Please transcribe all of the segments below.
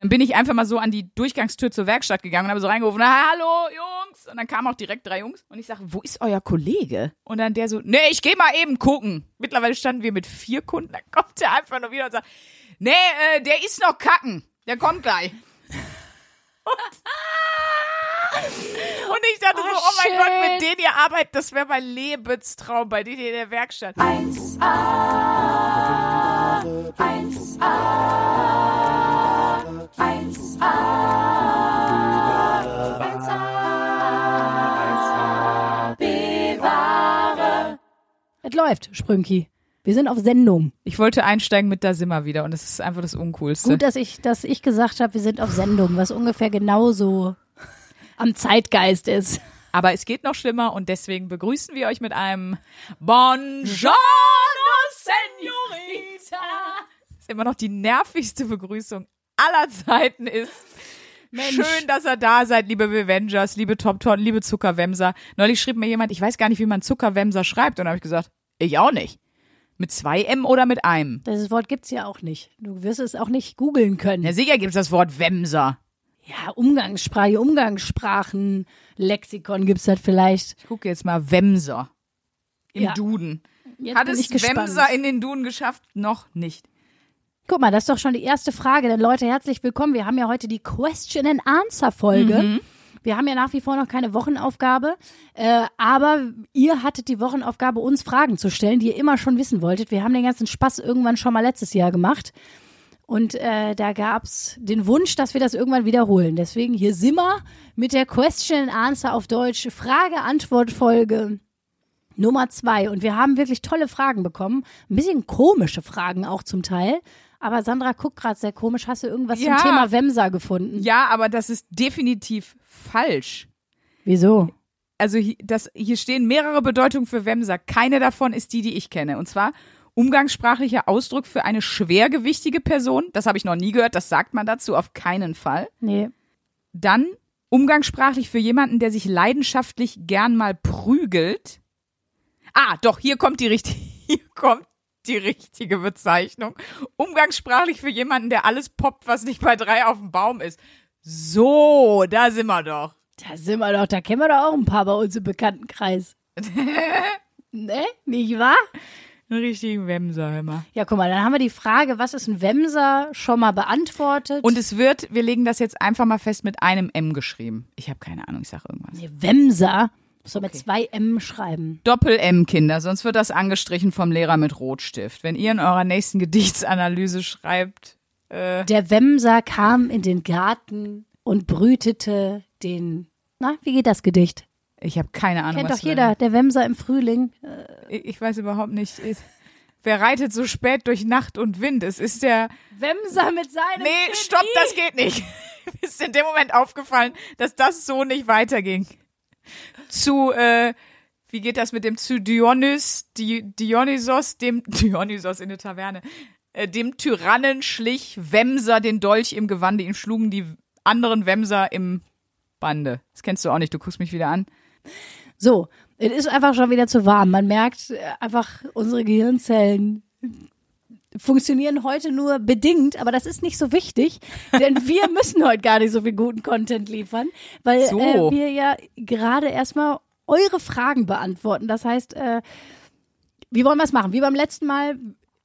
Dann bin ich einfach mal so an die Durchgangstür zur Werkstatt gegangen und habe so reingerufen, "Ah, hallo Jungs. Und dann kamen auch direkt drei Jungs und ich sage, wo ist euer Kollege? Und dann der so, nee, ich gehe mal eben gucken. Mittlerweile standen wir mit vier Kunden, dann kommt der einfach nur wieder und sagt, nee, äh, der ist noch kacken. Der kommt gleich. Und ich dachte so, Oh, oh mein shit. Gott, mit denen ihr arbeitet, das wäre mein Lebenstraum bei denen in der Werkstatt. 1A, 1A, 1A, läuft, Sprünki. Wir sind auf Sendung. Ich wollte einsteigen mit Da wir wieder und es ist einfach das Uncoolste. Gut, dass ich, dass ich gesagt habe, wir sind auf Sendung, was ungefähr genauso am Zeitgeist ist. Aber es geht noch schlimmer und deswegen begrüßen wir euch mit einem Buongiorno, Senorita. Das ist immer noch die nervigste Begrüßung aller Zeiten ist. Schön, dass ihr da seid, liebe Avengers, liebe Top Ton, liebe Zuckerwemser. Neulich schrieb mir jemand, ich weiß gar nicht, wie man Zuckerwemser schreibt. Und da habe ich gesagt, ich auch nicht. Mit zwei M oder mit einem? Das Wort gibt's ja auch nicht. Du wirst es auch nicht googeln können. Ja, sicher gibt's das Wort Wemser. Ja, Umgangssprache, Umgangssprachen, Lexikon gibt's das vielleicht. Ich gucke jetzt mal Wemser im Ja. Duden. Jetzt Hat es. Wemser in den Duden geschafft? Noch nicht. Guck mal, das ist doch schon die erste Frage. Denn Leute, herzlich willkommen. Wir haben ja heute die Question and Answer Folge. Mhm. Wir haben ja nach wie vor noch keine Wochenaufgabe, äh, aber ihr hattet die Wochenaufgabe, uns Fragen zu stellen, die ihr immer schon wissen wolltet. Wir haben den ganzen Spaß irgendwann schon mal letztes Jahr gemacht. Und äh, da gab's den Wunsch, dass wir das irgendwann wiederholen. Deswegen hier sind wir mit der Question and Answer auf Deutsch. Frage-Antwort-Folge Nummer zwei. Und wir haben wirklich tolle Fragen bekommen. Ein bisschen komische Fragen auch zum Teil. Aber Sandra guckt gerade sehr komisch. Hast du irgendwas Ja. zum Thema Wemser gefunden? Ja, aber das ist definitiv falsch. Wieso? Also hier, das, hier stehen mehrere Bedeutungen für Wemser. Keine davon ist die, die ich kenne. Und zwar umgangssprachlicher Ausdruck für eine schwergewichtige Person. Das habe ich noch nie gehört. Das sagt man dazu auf keinen Fall. Nee. Dann umgangssprachlich für jemanden, der sich leidenschaftlich gern mal prügelt. Ah, doch, hier kommt die richtige, hier kommt die richtige Bezeichnung. Umgangssprachlich für jemanden, der alles poppt, was nicht bei drei auf dem Baum ist. So, da sind wir doch. Da sind wir doch, da kennen wir doch auch ein paar bei uns im Bekanntenkreis. ne? Nicht wahr? Einen richtigen Wemser, hör mal. Ja, guck mal, dann haben wir die Frage, was ist ein Wemser, schon mal beantwortet. Und es wird, wir legen das jetzt einfach mal fest, mit einem M geschrieben. Ich habe keine Ahnung, ich sage irgendwas. nee, Wemser, muss doch mit zwei M schreiben. Doppel-M, Kinder, sonst wird das angestrichen vom Lehrer mit Rotstift. Wenn ihr in eurer nächsten Gedichtsanalyse schreibt, äh, Der Wemser kam in den Garten und brütete den. Na, wie geht das Gedicht? ich habe keine Ahnung, Kennt doch jeder, der Wemser im Frühling. Ich ich weiß überhaupt nicht. Ich- Wer reitet so spät durch Nacht und Wind? Es ist der. Wemser mit seinem. Nee, stopp, das geht nicht. Mir ist in dem Moment aufgefallen, dass das so nicht weiterging. Zu, äh, wie geht das mit dem zu Dionys, Di, Dionysos, dem Dionysos in der Taverne, äh, dem Tyrannen schlich Wemser den Dolch im Gewande, ihm schlugen die anderen Wemser im Bande. Das kennst du auch nicht, du guckst mich wieder an. So, es ist einfach schon wieder zu warm. Man merkt äh, einfach, unsere Gehirnzellen funktionieren heute nur bedingt, aber das ist nicht so wichtig, denn wir müssen heute gar nicht so viel guten Content liefern, weil So. äh, wir ja gerade erstmal eure Fragen beantworten. Das heißt, äh, wie wollen wir es machen? Wie beim letzten Mal,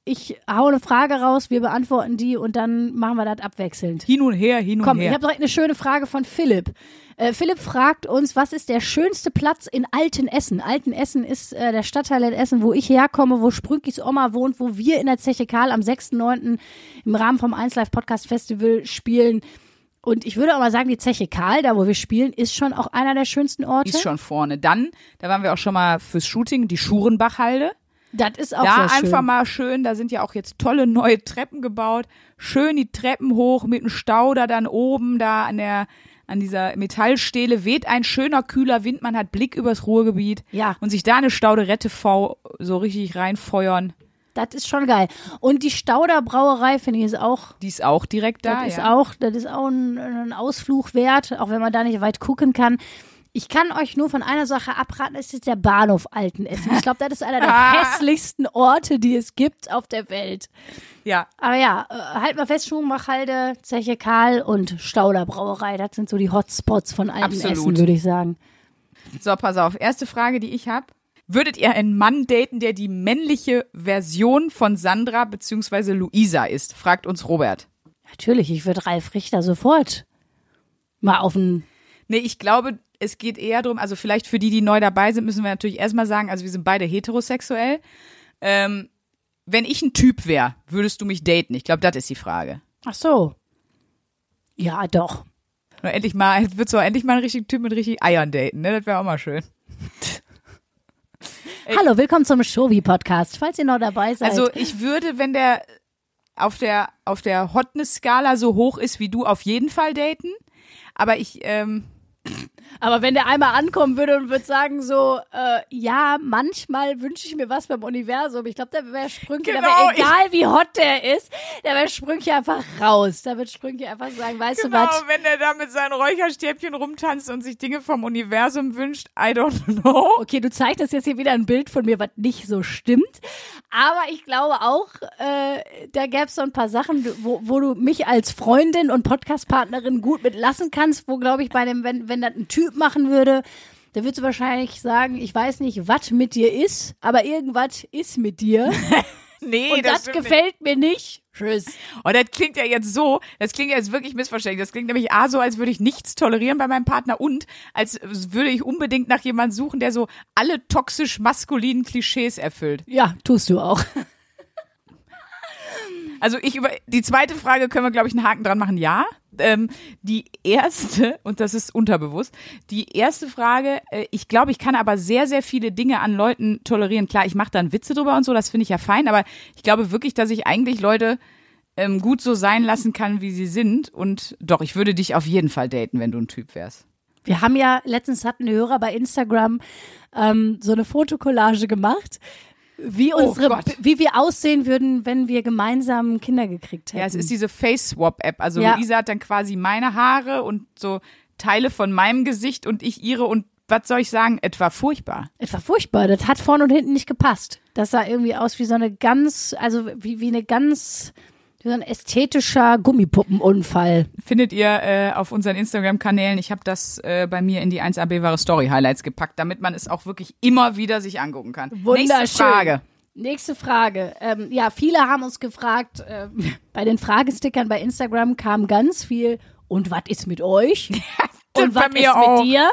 ich hau eine Frage raus, wir beantworten die und dann machen wir das abwechselnd. Hin und her, hin und Komm, ich her. habe direkt eine schöne Frage von Philipp. Äh, Philipp fragt uns, was ist der schönste Platz in Altenessen? Altenessen ist äh, der Stadtteil in Essen, wo ich herkomme, wo Sprünkis Oma wohnt, wo wir in der Zeche Karl am 6.9. im Rahmen vom 1 Live Podcast Festival spielen. Und ich würde auch mal sagen, die Zeche Karl, da wo wir spielen, ist schon auch einer der schönsten Orte. ist schon vorne. Dann, da waren wir auch schon mal fürs Shooting, die Schurenbachhalde. das ist auch Da sehr schön. einfach mal schön, da sind ja auch jetzt tolle neue Treppen gebaut. Schön die Treppen hoch mit einem Stauder dann oben da an der an dieser Metallstele weht ein schöner kühler Wind, man hat Blick übers Ruhrgebiet Ja. und sich da eine Stauderette V so richtig reinfeuern. Das ist schon geil. Und die Stauder Brauerei, finde ich, ist auch Die ist auch direkt da. Das ist ja. auch, das ist auch ein, ein Ausflug wert, auch wenn man da nicht weit gucken kann. Ich kann euch nur von einer Sache abraten, es ist der Bahnhof Altenessen. Ich glaube, das ist einer der hässlichsten Orte, die es gibt auf der Welt. Ja, Aber ja, äh, halt mal fest, Schuhmachhalde, Zeche Karl und Stauder Brauerei, das sind so die Hotspots von Altenessen, würde ich sagen. so, pass auf. Erste Frage, die ich habe. Würdet ihr einen Mann daten, der die männliche Version von Sandra bzw. Luisa ist? Fragt uns Robert. Natürlich, ich würde Ralf Richter sofort mal auf den Nee, ich glaube, es geht eher darum, also vielleicht für die, die neu dabei sind, müssen wir natürlich erstmal sagen, also wir sind beide heterosexuell. Ähm, wenn ich ein Typ wäre, würdest du mich daten? Ich glaube, das ist die Frage. Ach so. Ja, doch. Nur endlich mal, würdest du auch endlich mal einen richtigen Typ mit richtig Eiern daten, ne? Das wäre auch mal schön. Hallo, willkommen zum Shovi-Podcast, falls ihr noch dabei seid. Also ich würde, wenn der auf der auf der Hotness-Skala so hoch ist wie du, auf jeden Fall daten. Aber ich, ähm, Aber wenn der einmal ankommen würde und würde sagen so, äh, ja, manchmal wünsche ich mir was beim Universum. Ich glaube, der wäre Sprünke, Genau, wäre egal wie hot der ist, der wäre Sprünke einfach raus. Da wird Sprünke einfach sagen, weißt genau, du was? wenn der da mit seinen Räucherstäbchen rumtanzt und sich Dinge vom Universum wünscht, I don't know. Okay, du zeigst jetzt hier wieder ein Bild von mir, was nicht so stimmt. Aber ich glaube auch, äh, da gäbe es so ein paar Sachen, wo, wo du mich als Freundin und Podcastpartnerin gut mitlassen kannst, wo, glaube ich, bei dem, wenn, wenn das ein Typ machen würde, da würdest du wahrscheinlich sagen, ich weiß nicht, was mit dir ist, aber irgendwas ist mit dir. Nee, Und das, nicht. gefällt mir nicht. Tschüss. Und das klingt ja jetzt so, das klingt ja jetzt wirklich missverständlich. Das klingt nämlich A so, als würde ich nichts tolerieren bei meinem Partner und als würde ich unbedingt nach jemandem suchen, der so alle toxisch maskulinen Klischees erfüllt. Ja, tust du auch. Also ich über die zweite Frage können wir, glaube ich, einen Haken dran machen. Ja. Ähm, die erste, und das ist unterbewusst, die erste Frage, äh, ich glaube, ich kann aber sehr, sehr viele Dinge an Leuten tolerieren. Klar, ich mache dann Witze drüber und so, das finde ich ja fein, aber ich glaube wirklich, dass ich eigentlich Leute ähm, gut so sein lassen kann, wie sie sind. Und doch, ich würde dich auf jeden Fall daten, wenn du ein Typ wärst. Wir haben ja, letztens hatten Hörer bei Instagram ähm, so eine Fotokollage gemacht, wie unsere, Gott. wie wir aussehen würden, wenn wir gemeinsam Kinder gekriegt hätten. Ja, es ist diese Face-Swap-App. Also Ja. Luisa hat dann quasi meine Haare und so Teile von meinem Gesicht und ich ihre und was soll ich sagen, etwa furchtbar. Es war furchtbar. Das hat vorne und hinten nicht gepasst. Das sah irgendwie aus wie so eine ganz, also wie, wie eine ganz, so ein ästhetischer Gummipuppenunfall. Findet ihr äh, auf unseren Instagram-Kanälen. Ich habe das äh, bei mir in die 1AB wahre Story Highlights gepackt, damit man es auch wirklich immer wieder sich angucken kann. Wunderschön. Nächste Frage. Nächste Frage. Ähm, ja, viele haben uns gefragt, äh, bei den Fragestickern bei Instagram kam ganz viel, und was ist mit euch? und was ist auch. mit dir?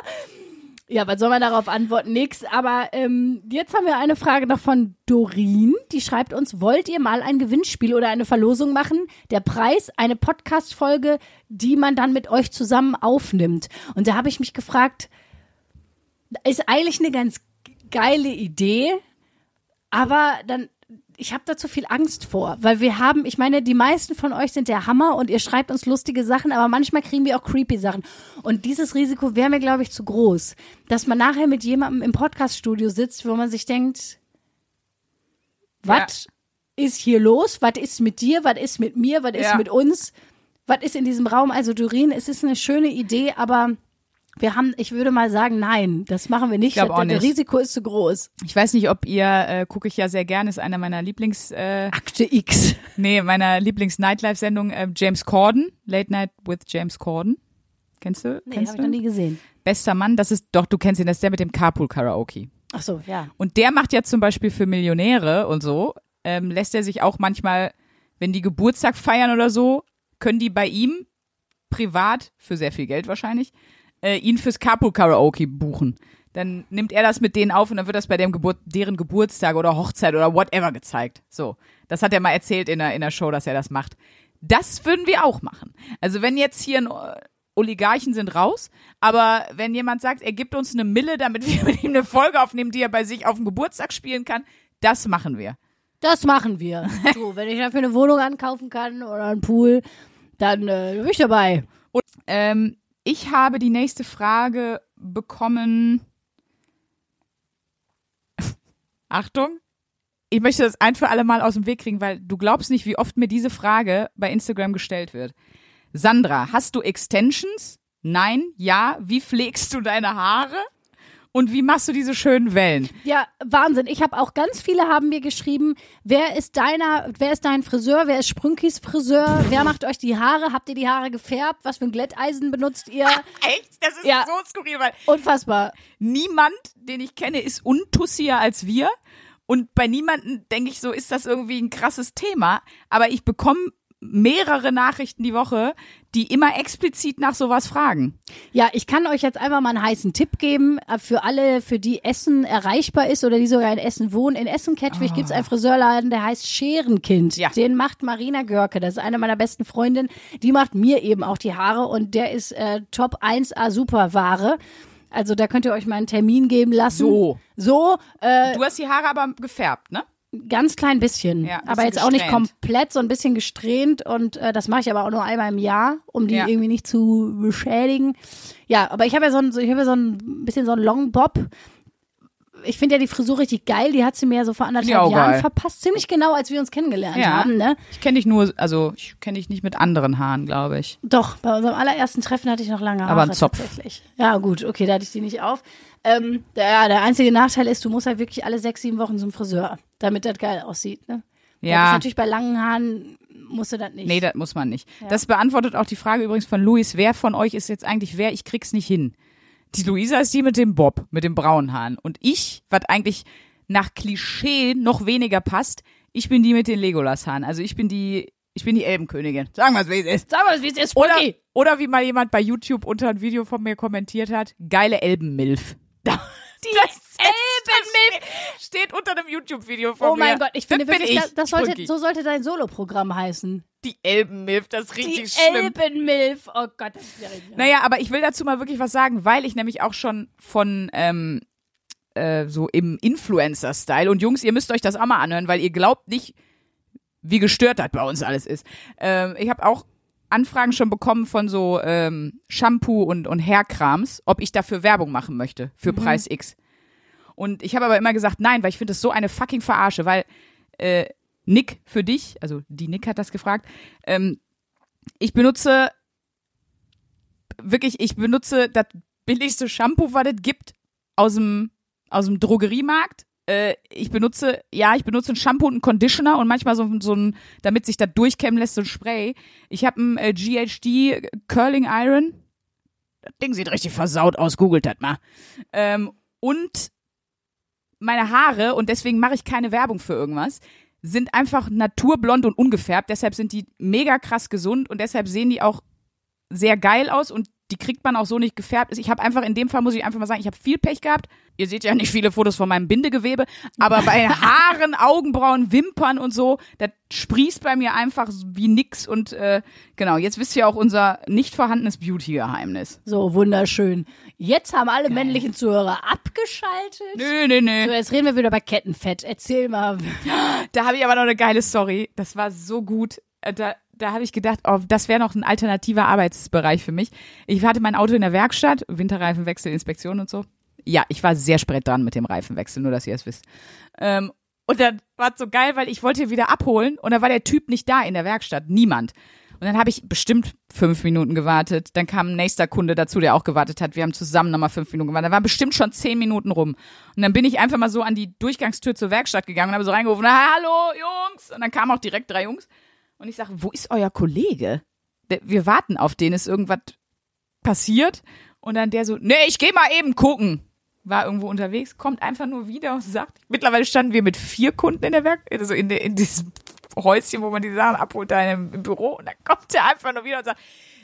Ja, was soll man darauf antworten? Nix. Aber ähm, jetzt haben wir eine Frage noch von Dorin. Die schreibt uns, wollt ihr mal ein Gewinnspiel oder eine Verlosung machen? Der Preis, eine Podcast-Folge, die man dann mit euch zusammen aufnimmt. Und da habe ich mich gefragt, ist eigentlich eine ganz geile Idee, aber dann, ich habe da zu viel Angst vor, weil wir haben, ich meine, die meisten von euch sind der Hammer und ihr schreibt uns lustige Sachen, aber manchmal kriegen wir auch creepy Sachen. Und dieses Risiko wäre mir, glaube ich, zu groß, dass man nachher mit jemandem im Podcaststudio sitzt, wo man sich denkt, was ist hier los? Was ist mit dir? Was ist mit mir? Was ist Ja. mit uns? Was ist in diesem Raum? Also, Doreen, es ist eine schöne Idee, aber wir haben, ich würde mal sagen, nein, das machen wir nicht. glaub das, auch das nicht. Risiko ist zu groß. Ich weiß nicht, ob ihr, äh, gucke ich ja sehr gerne, ist einer meiner Lieblings, äh, Akte X. nee, meiner Lieblings-Nightlife-Sendung, äh, James Corden, Late Night with James Corden. Kennst du? Nee, Kennst habe ich noch nie gesehen. Bester Mann, das ist, doch, du kennst ihn, das ist der mit dem Carpool-Karaoke. Ach so, ja. Und der macht ja zum Beispiel für Millionäre und so, ähm, lässt er sich auch manchmal, wenn die Geburtstag feiern oder so, können die bei ihm privat, für sehr viel Geld wahrscheinlich, äh, ihn fürs Carpool Karaoke buchen. Dann nimmt er das mit denen auf und dann wird das bei dem Geburt, deren Geburtstag oder Hochzeit oder whatever gezeigt. So. Das hat er mal erzählt in der, in der Show, dass er das macht. Das würden wir auch machen. Also wenn jetzt hier ein äh, Oligarchen sind raus, aber wenn jemand sagt, er gibt uns eine Mille, damit wir mit ihm eine Folge aufnehmen, die er bei sich auf dem Geburtstag spielen kann, das machen wir. Das machen wir. So, wenn ich dafür eine Wohnung ankaufen kann oder einen Pool, dann äh, bin ich dabei. Ähm, ich habe die nächste Frage bekommen. Achtung. Ich möchte das ein für alle Mal aus dem Weg kriegen, weil du glaubst nicht, wie oft mir diese Frage bei Instagram gestellt wird. Sandra, hast du Extensions? Nein, ja. Wie pflegst du deine Haare? Und wie machst du diese schönen Wellen? Ja, Wahnsinn. Ich habe auch ganz viele haben mir geschrieben, wer ist deiner, wer ist dein Friseur, wer ist Sprünkis Friseur, wer macht euch die Haare, habt ihr die Haare gefärbt, was für ein Glätteisen benutzt ihr? Echt? Das ist Ja. so skurril, weil Unfassbar. niemand, den ich kenne, ist untussier als wir. Und bei niemandem denke ich so, ist das irgendwie ein krasses Thema. Aber ich bekomme mehrere Nachrichten die Woche, die immer explizit nach sowas fragen. Ja, ich kann euch jetzt einfach mal einen heißen Tipp geben äh, für alle, für die Essen erreichbar ist oder die sogar in Essen wohnen. In Essen-Kettwig gibt's einen Friseurladen, der heißt Scherenkind. Ja. Den macht Marina Görke. Das ist eine meiner besten Freundinnen. Die macht mir eben auch die Haare und der ist äh, Top 1A Superware. Also da könnt ihr euch mal einen Termin geben lassen. So. So, äh, Du hast die Haare aber gefärbt, ne? Ganz klein bisschen. Ja, aber jetzt auch nicht gesträhnt. komplett, so ein bisschen gesträhnt und äh, das mache ich aber auch nur einmal im Jahr, um die Ja. irgendwie nicht zu beschädigen. Ja, aber ich habe ja so ein, so- ich habe ja so ein bisschen so ein Long Bob. Ich finde ja die Frisur richtig geil, die hat sie mir ja so vor anderthalb Jahren geil. verpasst, ziemlich genau, als wir uns kennengelernt Ja. haben, ne? Ich kenne dich nur, also ich kenne dich nicht mit anderen Haaren, glaube ich. Doch, bei unserem allerersten Treffen hatte ich noch lange Haare Aber ein Zopf. tatsächlich. Ja, gut, okay, da hatte ich die nicht auf. Ähm, der, der einzige Nachteil ist, du musst halt wirklich alle sechs, sieben Wochen zum Friseur, damit das geil aussieht, ne? Das ist Ja, natürlich bei langen Haaren musst du das nicht. nee, das muss man nicht. Das beantwortet auch die Frage übrigens von Luis, wer von euch ist jetzt eigentlich wer? Ich krieg's nicht hin. Die Luisa ist die mit dem Bob, mit den braunen Haaren. Und ich, was eigentlich nach Klischee noch weniger passt, ich bin die mit den Legolas-Haaren. Also ich bin die, ich bin die Elbenkönigin. Sagen wir es, wie es ist. Sag mal, wie es ist, Oder, Spooky. oder wie mal jemand bei YouTube unter ein Video von mir kommentiert hat, geile Elbenmilf. Die Elbenmilf steht unter einem YouTube-Video von Oh mir. mein Gott, ich finde das wirklich, ich, das, sollte, so sollte dein Soloprogramm heißen. Die Elbenmilf, das ist Die richtig schlimm. Elbenmilf. Oh Gott, das ist ja richtig. Naja, aber ich will dazu mal wirklich was sagen, weil ich nämlich auch schon von ähm, äh, so im Influencer-Style und Jungs, ihr müsst euch das auch mal anhören, weil ihr glaubt nicht, wie gestört das bei uns alles ist. Ähm, ich habe auch Anfragen schon bekommen von so ähm, Shampoo und, und Hairkrams, ob ich dafür Werbung machen möchte für Preis X. Und ich habe aber immer gesagt, nein, weil ich finde das so eine fucking Verarsche, weil äh, Nick für dich, also die Nick hat das gefragt, ähm, ich benutze wirklich, ich benutze das billigste Shampoo, was es gibt, aus dem, aus dem Drogeriemarkt. Äh, ich benutze, ja, ich benutze ein Shampoo und einen Conditioner und manchmal so, so ein, damit sich das durchkämmen lässt, so ein Spray. Ich habe ein äh, GHD Curling Iron. Das Ding sieht richtig versaut aus, googelt das mal. Ähm, und meine Haare, und deswegen mache ich keine Werbung für irgendwas, sind einfach naturblond und ungefärbt. Deshalb sind die mega krass gesund und deshalb sehen die auch sehr geil aus und die kriegt man auch so nicht gefärbt. Ich habe einfach in dem Fall muss ich einfach mal sagen, ich habe viel Pech gehabt. Ihr seht ja nicht viele Fotos von meinem Bindegewebe, aber bei Haaren, Augenbrauen, Wimpern und so, das sprießt bei mir einfach wie nix und äh, genau, jetzt wisst ihr auch unser nicht vorhandenes Beauty-Geheimnis. So, wunderschön. Jetzt haben alle männlichen Zuhörer abgeschaltet. Nö, nö, nö. So, jetzt reden wir wieder bei Kettenfett. Erzähl mal. Da habe ich aber noch eine geile Story. Das war so gut. Äh, Da, da habe ich gedacht, oh, das wäre noch ein alternativer Arbeitsbereich für mich. Ich hatte mein Auto in der Werkstatt, Winterreifenwechsel, Inspektion und so. Ja, ich war sehr spät dran mit dem Reifenwechsel, nur dass ihr es wisst. Ähm, und dann war es so geil, weil ich wollte wieder abholen und da war der Typ nicht da in der Werkstatt, niemand. Und dann habe ich bestimmt fünf Minuten gewartet. Dann kam ein nächster Kunde dazu, der auch gewartet hat. Wir haben zusammen nochmal fünf Minuten gewartet. Da waren bestimmt schon zehn Minuten rum. Und dann bin ich einfach mal so an die Durchgangstür zur Werkstatt gegangen und habe so reingerufen, hallo Jungs. Und dann kamen auch direkt drei Jungs. Und ich sage, wo ist euer Kollege? Wir warten auf den, ist irgendwas passiert. Und dann der so, nee, ich gehe mal eben gucken. War irgendwo unterwegs, kommt einfach nur wieder und sagt, mittlerweile standen wir mit vier Kunden in der Werk, also in, der, in diesem Häuschen, wo man die Sachen abholt, da im, Büro. Und dann kommt der einfach nur wieder und sagt,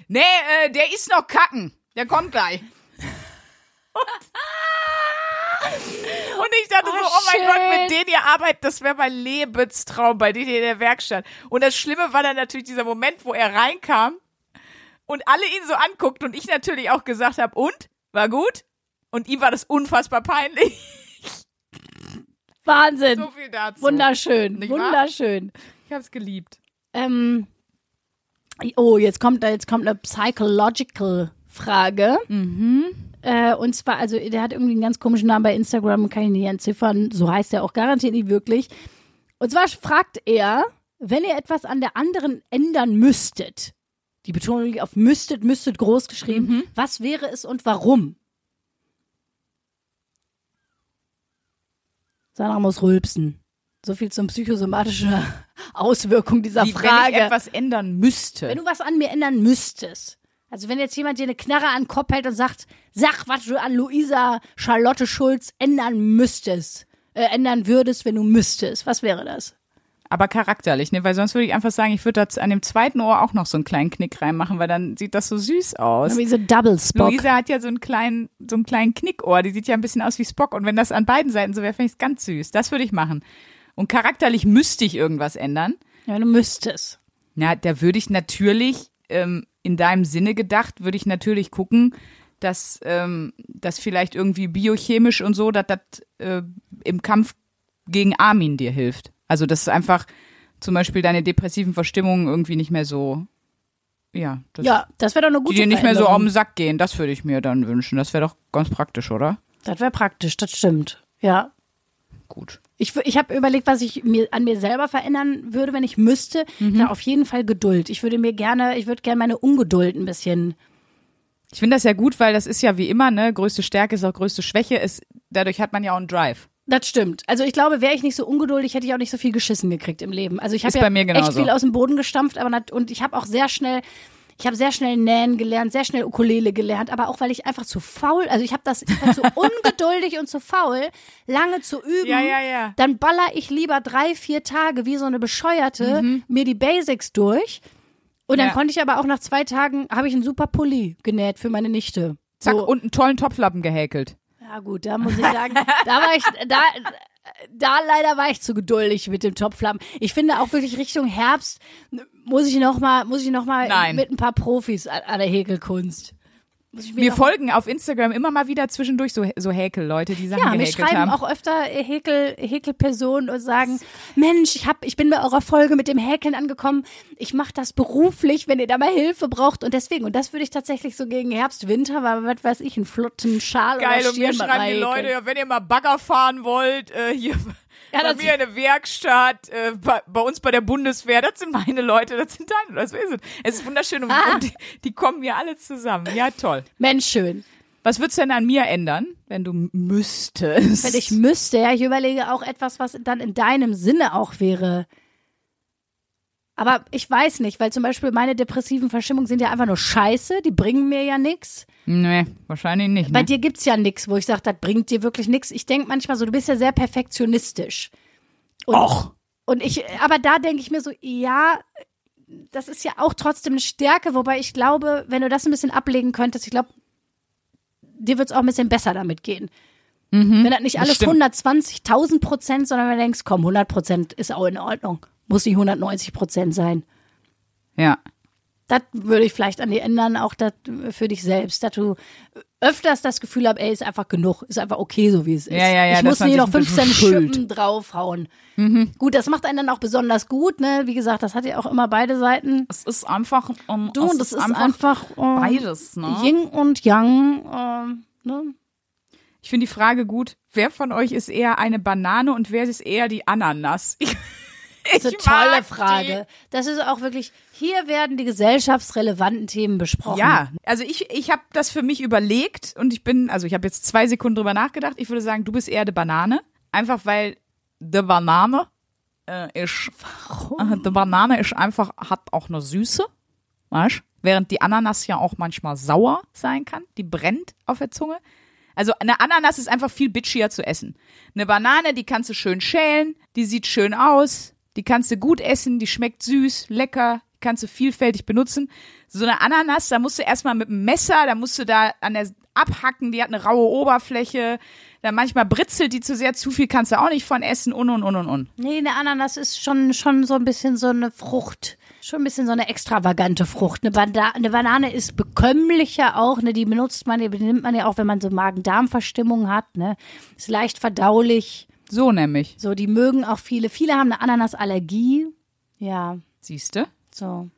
nee, äh, der ist noch kacken. Der kommt gleich. Und ich dachte so, Oh, oh mein schön. Gott, mit denen ihr arbeitet, das wäre mein Lebenstraum bei denen in der Werkstatt. Und das Schlimme war dann natürlich dieser Moment, wo er reinkam und alle ihn so anguckten und ich natürlich auch gesagt habe, und? War gut? Und ihm war das unfassbar peinlich. Wahnsinn. So viel dazu. Wunderschön. Nicht wahr? Wunderschön. Ich hab's geliebt. Ähm, oh, jetzt kommt, jetzt kommt eine psychological Frage. Äh, und zwar, also der hat irgendwie einen ganz komischen Namen bei Instagram, kann ich nicht entziffern. So heißt er auch garantiert nicht wirklich. Und zwar fragt er, wenn ihr etwas an der anderen ändern müsstet, Die Betonung liegt auf müsstet, müsstet groß geschrieben. Mhm. Was wäre es und warum? Sandra muss rülpsen. So viel zum psychosomatischen Auswirkung dieser Wie, Frage. wenn ich etwas ändern müsste. Wenn du was an mir ändern müsstest. Also wenn jetzt jemand dir eine Knarre an den Kopf hält und sagt, sag, was du an Luisa Charlotte Schulz ändern müsstest, äh, ändern würdest, wenn du müsstest. Was wäre das? Aber charakterlich, ne? Weil sonst würde ich einfach sagen, ich würde da an dem zweiten Ohr auch noch so einen kleinen Knick reinmachen, weil dann sieht das so süß aus. Wie so Double Spock. Luisa hat ja so einen kleinen, so einen kleinen Knickohr, die sieht ja ein bisschen aus wie Spock. Und wenn das an beiden Seiten so wäre, fände ich es ganz süß. Das würde ich machen. Und charakterlich müsste ich irgendwas ändern. Ja, wenn du müsstest. Na, da würde ich natürlich, ähm, in deinem Sinne gedacht, würde ich natürlich gucken, dass ähm, das vielleicht irgendwie biochemisch und so, dass das äh, im Kampf gegen Armin dir hilft. Also dass es einfach zum Beispiel deine depressiven Verstimmungen irgendwie nicht mehr so, ja, das, Ja, das wäre doch eine die gute dir nicht mehr so auf den Sack gehen. Das würde ich mir dann wünschen. Das wäre doch ganz praktisch, oder? Das wäre praktisch, das stimmt. Ja. Gut. Ich, ich habe überlegt, was ich mir an mir selber verändern würde, wenn ich müsste. Na, auf jeden Fall Geduld. Ich würde mir gerne, ich würde gerne meine Ungeduld ein bisschen. Ich finde das ja gut, weil das ist ja wie immer, ne, größte Stärke ist auch größte Schwäche. Ist, dadurch hat man ja auch einen Drive. Das stimmt. Also ich glaube, wäre ich nicht so ungeduldig, hätte ich auch nicht so viel geschissen gekriegt im Leben. Also ich habe ja bei mir echt viel aus dem Boden gestampft, aber und ich habe auch sehr schnell, ich habe sehr schnell nähen gelernt, sehr schnell Ukulele gelernt, aber auch weil ich einfach zu faul, also ich habe das, ich war zu ungeduldig und zu faul, lange zu üben. Ja, ja, ja. Dann baller ich lieber drei, vier Tage wie so eine Bescheuerte mir die Basics durch. Und dann Mhm. Ja. konnte ich aber auch nach zwei Tagen, habe ich einen super Pulli genäht für meine Nichte. Zack, So. und einen tollen Topflappen gehäkelt. Ja gut, da muss ich sagen, da war ich, da, da leider war ich zu geduldig mit dem Topflappen. Ich finde auch wirklich Richtung Herbst muss ich noch mal, muss ich noch mal Nein. mit ein paar Profis an, an der Häkelkunst. Mir Wir folgen auf Instagram immer mal wieder zwischendurch so, so Häkel-Leute, die Sachen ja, mir schreiben haben. auch öfter Häkel, Häkelpersonen und sagen, Mensch, ich hab, ich bin bei eurer Folge mit dem Häkeln angekommen. Ich mache das beruflich, wenn ihr da mal Hilfe braucht und deswegen und das würde ich tatsächlich so gegen Herbst, Winter, weil was weiß ich, einen flotten Schal Geil, oder und mir schreiben die. Leute, wenn ihr mal Bagger fahren wollt, äh, hier Ja, bei das- mir in der Werkstatt, äh, bei, bei uns bei der Bundeswehr, das sind meine Leute, das sind deine, das ist es. Es ist wunderschön und, Ah. und die, die kommen mir alle zusammen. Ja, toll. Mensch, schön. Was würdest du denn an mir ändern, wenn du müsstest? Wenn ich müsste, ja, ich überlege auch etwas, was dann in deinem Sinne auch wäre. Aber ich weiß nicht, weil zum Beispiel meine depressiven Verstimmungen sind ja einfach nur scheiße, die bringen mir ja nichts. Nee, wahrscheinlich nicht. Bei Ne? dir gibt's ja nichts, wo ich sage, das bringt dir wirklich nichts. Ich denk manchmal so, du bist ja sehr perfektionistisch. Und, Och. Und ich, aber da denke ich mir so, ja, das ist ja auch trotzdem eine Stärke, wobei ich glaube, wenn du das ein bisschen ablegen könntest, ich glaube, dir wird's auch ein bisschen besser damit gehen. wenn das nicht alles stimmt. 120.000 Prozent, sondern wenn du denkst, komm, 100 Prozent ist auch in Ordnung. Muss nicht 190 Prozent sein. Ja. Das würde ich vielleicht an dir ändern, auch das für dich selbst, dass du öfters das Gefühl hast, ey, ist einfach genug, ist einfach okay, so wie es ist. Ja, ja, ja, ich muss sich noch ein bisschen 15 schult. Schippen draufhauen. Gut, das macht einen dann auch besonders gut, ne? Wie gesagt, das hat ja auch immer beide Seiten. Es ist einfach, um, Du, es das ist einfach, äh, beides, ne? Yin und Yang, ähm, ne? Ich finde die Frage gut. Wer von euch ist eher eine Banane und wer ist eher die Ananas? Das ist eine tolle Frage. Das ist auch wirklich, hier werden die gesellschaftsrelevanten Themen Die. besprochen. Ja, also ich, ich habe das für mich überlegt und ich bin, also ich habe jetzt zwei Sekunden drüber nachgedacht. Ich würde sagen, du bist eher die Banane. Einfach weil die Banane äh, ist, äh, die Banane ist einfach, hat auch eine Süße, weißt? Während die Ananas ja auch manchmal sauer sein kann. Die brennt auf der Zunge. Also eine Ananas ist einfach viel bitchier zu essen. Eine Banane, die kannst du schön schälen, die sieht schön aus, die kannst du gut essen, die schmeckt süß, lecker, kannst du vielfältig benutzen. So eine Ananas, da musst du erstmal mit dem Messer, da musst du da an der abhacken, die hat eine raue Oberfläche, dann manchmal britzelt die zu sehr, zu viel kannst du auch nicht von essen und und und und und. Nee, eine Ananas ist schon, schon so ein bisschen so eine Frucht. Schon ein bisschen so eine extravagante Frucht. Eine, Banda eine Banane ist bekömmlicher auch, ne? Die benutzt man, die benimmt man ja auch, wenn man so Magen-Darm-Verstimmung hat, ne? Ist leicht verdaulich. So nämlich. So, die mögen auch viele. Viele haben eine Ananasallergie. Ja, Siehste? so.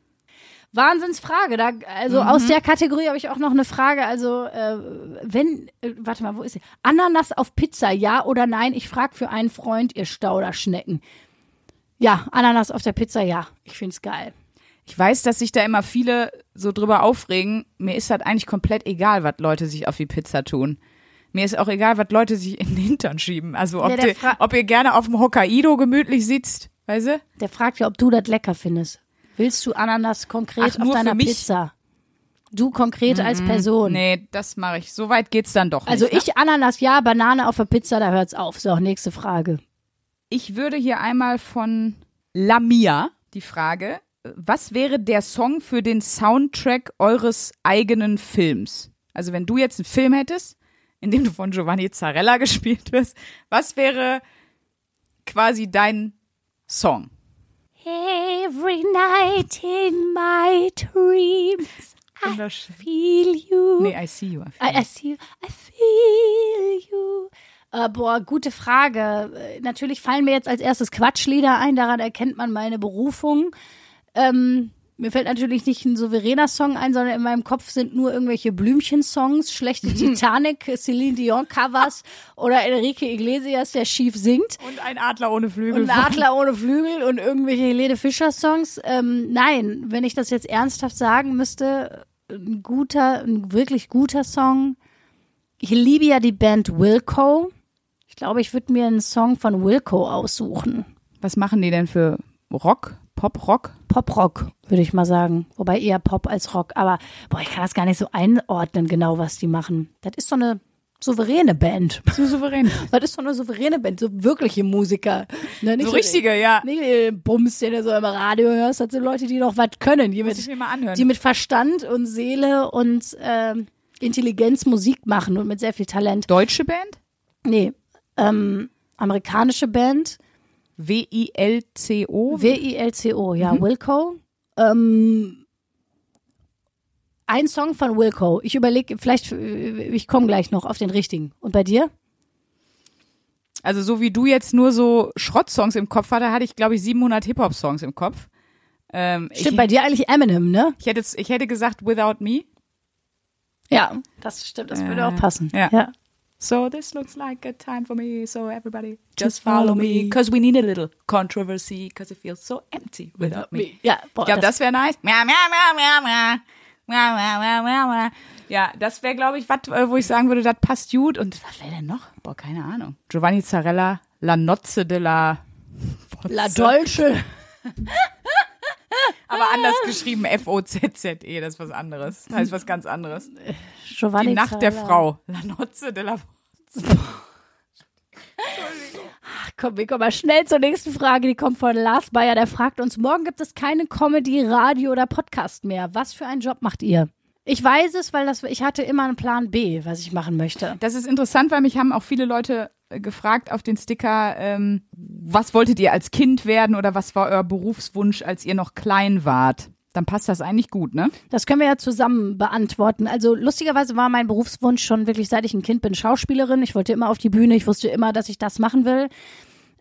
Wahnsinnsfrage. Da, also aus der Kategorie habe ich auch noch eine Frage. Also, äh, wenn, äh, warte mal, wo ist sie? Ananas auf Pizza, ja oder nein? Ich frage für einen Freund, ihr Stauderschnecken. Ja, Ananas auf der Pizza, ja. Ich find's geil. Ich weiß, dass sich da immer viele so drüber aufregen. Mir ist das eigentlich komplett egal, was Leute sich auf die Pizza tun. Mir ist auch egal, was Leute sich in den Hintern schieben. Also ob, Ja, Fra- ob ihr gerne auf dem Hokkaido gemütlich sitzt, weißt du? Der fragt ja, ob du das lecker findest. Willst du Ananas konkret Ach, auf deiner? Pizza? Du konkret als Person. Nee, das mache ich. So weit geht's dann doch Also nicht. ne? ich Ananas ja, Banane auf der Pizza, da hört's auf. So, nächste Frage. Ich würde hier einmal von Lamia die Frage, was wäre der Song für den Soundtrack eures eigenen Films? Also wenn du jetzt einen Film hättest, in dem du von Giovanni Zarella gespielt wirst, was wäre quasi dein Song? Every night in my dreams I feel you. Nee, I see you. I feel I, I see you. I feel you. Äh, boah, gute Frage. Äh, Natürlich fallen mir jetzt als erstes Quatschlieder ein, daran erkennt man meine Berufung. Ähm, mir fällt natürlich nicht ein souveräner Song ein, sondern in meinem Kopf sind nur irgendwelche Blümchensongs, schlechte Titanic, Celine Dion Covers oder Enrique Iglesias, der schief singt. Und ein Adler ohne Flügel. Und ein Adler ohne Flügel und irgendwelche Helene Fischer Songs. Ähm, nein, wenn ich das jetzt ernsthaft sagen müsste, ein guter, ein wirklich guter Song. Ich liebe ja die Band Wilco. Ich glaube, ich würde mir einen Song von Wilco aussuchen. Was machen die denn für Rock? Pop-Rock? Pop-Rock, würde ich mal sagen. Wobei eher Pop als Rock. Aber boah, ich kann das gar nicht so einordnen, genau, was die machen. Das ist so eine souveräne Band. So souverän. Das ist so eine souveräne Band, so wirkliche Musiker. Ne, So richtige, ja. Nicht den Bums, den du so im Radio hörst, das sind Leute, die noch was können, die Muss mit, ich mir mal anhören. die mit Verstand und Seele und ähm, Intelligenz Musik machen und mit sehr viel Talent. Deutsche Band? Nee, ähm, amerikanische Band, W-I-L-C-O? W-I-L-C-O, ja, Wilco. Ähm, ein Song von Wilco. Ich überlege, vielleicht, äh, ich komme gleich noch auf den richtigen. Und bei dir? Also so wie du jetzt nur so Schrottsongs im Kopf hatte, hatte ich glaube ich 700 Hip-Hop-Songs im Kopf. Ähm, Stimmt, ich, bei dir eigentlich Eminem, ne? ich, hätte, ich hätte gesagt Without Me. Ja, das stimmt, das würde Äh, auch passen. ja. ja. So this looks like a time for me, so everybody just follow me, cause we need a little controversy, cause it feels so empty without me. Ja, boah, Ich glaube, das, wäre nice. Miau, miau, miau. Miau, miau, miau, miau, miau. Ja, das wäre, glaube ich, was, wo ich sagen würde, das passt gut. Und was wäre denn noch? Boah, keine Ahnung. Giovanni Zarella, La Nozze de la... La Dolce. Aber anders geschrieben, F-O-Z-Z-E, das ist was anderes. Das heißt was ganz anderes. Giovanni Die Nacht der Zarella. Frau. La Nozze de la... Ach, komm, wir kommen mal schnell zur nächsten Frage. Die kommt von Lars Bayer. Der fragt uns, morgen gibt es keine Comedy, Radio oder Podcast mehr. Was für einen Job macht ihr? Ich weiß es, weil das, ich hatte immer einen Plan B, was ich machen möchte. Das ist interessant, weil mich haben auch viele Leute gefragt auf den Sticker, ähm, was wolltet ihr als Kind werden oder was war euer Berufswunsch, als ihr noch klein wart? Dann passt das eigentlich gut, ne? Das können wir ja zusammen beantworten. Also lustigerweise war mein Berufswunsch schon wirklich, seit ich ein Kind bin, Schauspielerin. Ich wollte immer auf die Bühne. Ich wusste immer, dass ich das machen will.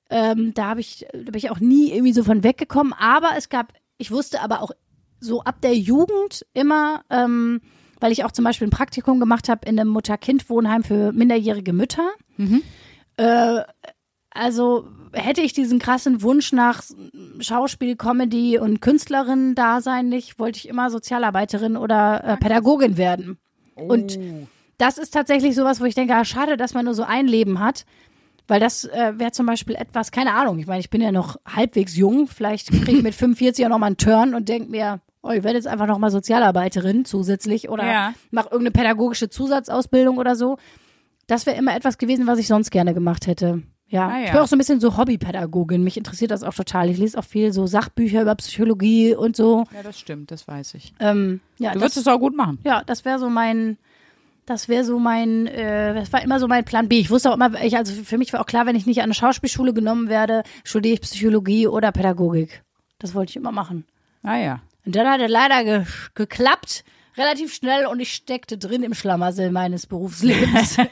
Ähm, da habe ich, da bin ich auch nie irgendwie so von weggekommen. Aber es gab, ich wusste aber auch so ab der Jugend immer, ähm, weil ich auch zum Beispiel ein Praktikum gemacht habe in einem Mutter-Kind-Wohnheim für minderjährige Mütter. Äh, also hätte ich diesen krassen Wunsch nach Schauspiel, Comedy und Künstlerin Dasein nicht, wollte ich immer Sozialarbeiterin oder äh, Pädagogin werden. Und das ist tatsächlich sowas, wo ich denke, ah, schade, dass man nur so ein Leben hat. Weil das äh, wäre zum Beispiel etwas, keine Ahnung, ich meine, ich bin ja noch halbwegs jung, vielleicht kriege ich mit 45 ja noch mal einen Turn und denke mir, oh, ich werde jetzt einfach noch mal Sozialarbeiterin zusätzlich oder Ja. mache irgendeine pädagogische Zusatzausbildung oder so. Das wäre immer etwas gewesen, was ich sonst gerne gemacht hätte. Ja. Ah, ja. Ich bin auch so ein bisschen so Hobbypädagogin. Mich interessiert das auch total. Ich lese auch viel so Sachbücher über Psychologie und so. Ja, das stimmt, das weiß ich. Ähm, ja, Du das, wirst es auch gut machen. ja, das wäre so mein, das wäre so mein, äh, das war immer so mein Plan B. Ich wusste auch immer, ich, also für mich war auch klar, wenn ich nicht an eine Schauspielschule genommen werde, studiere ich Psychologie oder Pädagogik. Das wollte ich immer machen. Ah ja. Und dann hat er leider ge geklappt, relativ schnell und ich steckte drin im Schlamassel meines Berufslebens.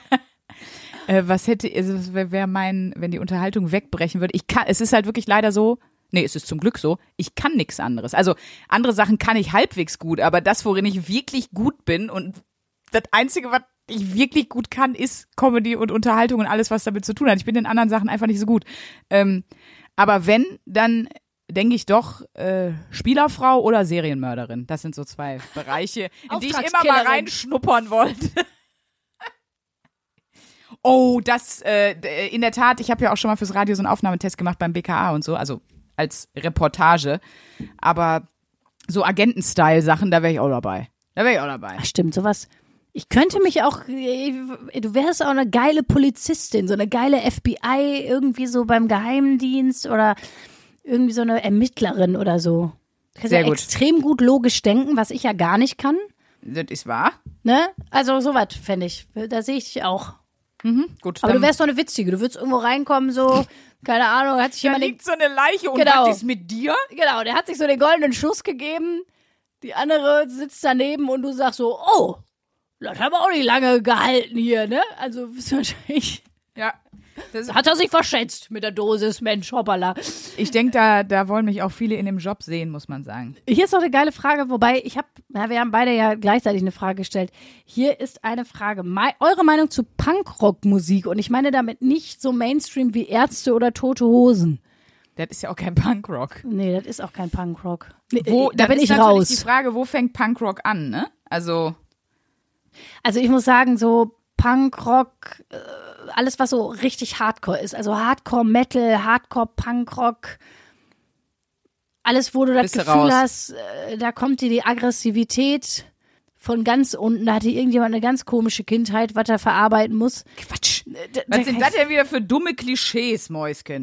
Äh, was hätte, also wäre wär mein, wenn die Unterhaltung wegbrechen würde. Ich kann, es ist halt wirklich leider so, nee, es ist zum Glück so, ich kann nichts anderes. Also andere Sachen kann ich halbwegs gut, aber das, worin ich wirklich gut bin und das Einzige, was ich wirklich gut kann, ist Comedy und Unterhaltung und alles, was damit zu tun hat. Ich bin in anderen Sachen einfach nicht so gut. Ähm, aber wenn, dann denke ich doch äh, Spielerfrau oder Serienmörderin. Das sind so zwei Bereiche, in die ich immer mal reinschnuppern wollte. Oh, das äh, d- in der Tat, ich habe ja auch schon mal fürs Radio so einen Aufnahmetest gemacht beim BKA und so, also als Reportage. Aber so Agenten-Style-Sachen, da wäre ich auch dabei. Da wäre ich auch dabei. Ach, stimmt, sowas. Ich könnte mich auch, äh, du wärst auch eine geile Polizistin, so eine geile FBI, irgendwie so beim Geheimdienst oder irgendwie so eine Ermittlerin oder so. Du kannst Sehr ja gut. extrem gut logisch denken, was ich ja gar nicht kann. Das ist wahr. Ne? Also sowas fände ich. Da sehe ich dich auch. Mhm, gut. Aber du wärst doch eine witzige. Du würdest irgendwo reinkommen, so, keine Ahnung, hat sich da jemand den, liegt so eine Leiche und Genau. was ist mit dir? genau, der hat sich so den goldenen Schuss gegeben. Die andere sitzt daneben und du sagst so, oh, das haben wir auch nicht lange gehalten hier, ne? Also bist du wahrscheinlich, Ja. Das, hat er sich verschätzt mit der Dosis, Mensch, hoppala. ich denke, da, da wollen mich auch viele in dem Job sehen, muss man sagen. Hier ist noch eine geile Frage, wobei ich habe, ja, wir haben beide ja gleichzeitig eine Frage gestellt. Hier ist eine Frage. Mei- eure Meinung zu Punkrock-Musik und ich meine damit nicht so Mainstream wie Ärzte oder Tote Hosen. Das ist ja auch kein Punkrock. Nee, das ist auch kein Punkrock. Nee, Wo, da dann bin ist ich natürlich raus. die Frage, wo fängt Punkrock an, ne? Also, Also ich muss sagen, so Punkrock, äh, alles was so richtig Hardcore ist, also Hardcore Metal, Hardcore Punkrock, alles, wo du das Bist Gefühl hast, äh, da kommt dir die Aggressivität von ganz unten, da hatte irgendjemand eine ganz komische Kindheit, was er verarbeiten muss. Quatsch. Da- Was da- sind das denn wieder für dumme Klischees, Mäuschen?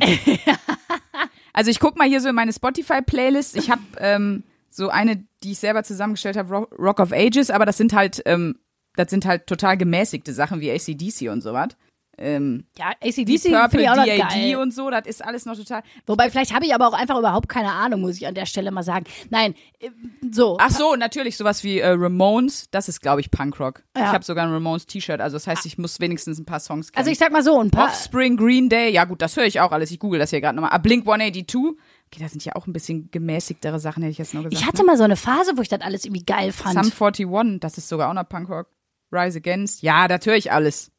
also ich guck mal hier so in meine Spotify-Playlist. Ich habe ähm, so eine, die ich selber zusammengestellt habe, Rock, Rock of Ages, aber das sind halt, ähm, das sind halt total gemäßigte Sachen wie ACDC und sowas. Ähm, Ja, ACDC Purple, auch noch DAD geil. und so, das ist alles noch total. Wobei, vielleicht habe ich aber auch einfach überhaupt keine Ahnung, muss ich an der Stelle mal sagen. Nein, äh, so. Ach so, natürlich sowas wie äh, Ramones, das ist glaube ich Punkrock. Ja. Ich habe sogar ein Ramones T-Shirt, also das heißt, ich muss wenigstens ein paar Songs kennen. Also ich sag mal so, ein paar. Offspring, Green Day, ja gut, das höre ich auch alles. Ich google das hier gerade nochmal. Ah, Blink 182. Okay, da sind ja auch ein bisschen gemäßigtere Sachen, hätte ich jetzt nur gesagt. Ich hatte mal so eine Phase, wo ich das alles irgendwie geil fand. Sum 41, das ist sogar auch noch Punkrock. Rise Against, ja, das höre ich alles.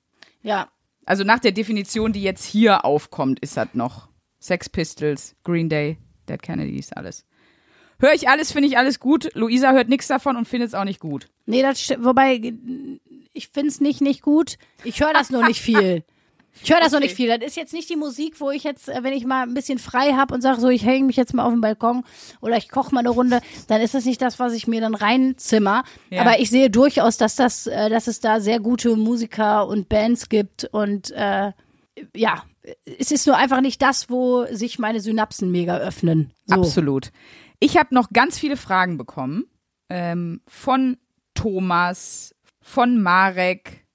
ja. Also nach der Definition, die jetzt hier aufkommt, ist das noch. Sex Pistols, Green Day, Dead Kennedys, alles. Höre ich alles, finde ich alles gut. Luisa hört nichts davon und findet es auch nicht gut. Nee, das stimmt. Wobei, ich find's nicht nicht gut. Ich höre das nur nicht viel. Ich höre das noch Okay. nicht viel. Das ist jetzt nicht die Musik, wo ich jetzt, äh, wenn ich mal ein bisschen frei habe und sage, so, ich hänge mich jetzt mal auf den Balkon oder ich koche mal eine Runde, dann ist das nicht das, was ich mir dann reinzimmer. Ja. Aber ich sehe durchaus, dass das, äh, dass es da sehr gute Musiker und Bands gibt und äh, ja, es ist nur einfach nicht das, wo sich meine Synapsen mega öffnen. So. Absolut. Ich habe noch ganz viele Fragen bekommen ähm, von Thomas, von Marek,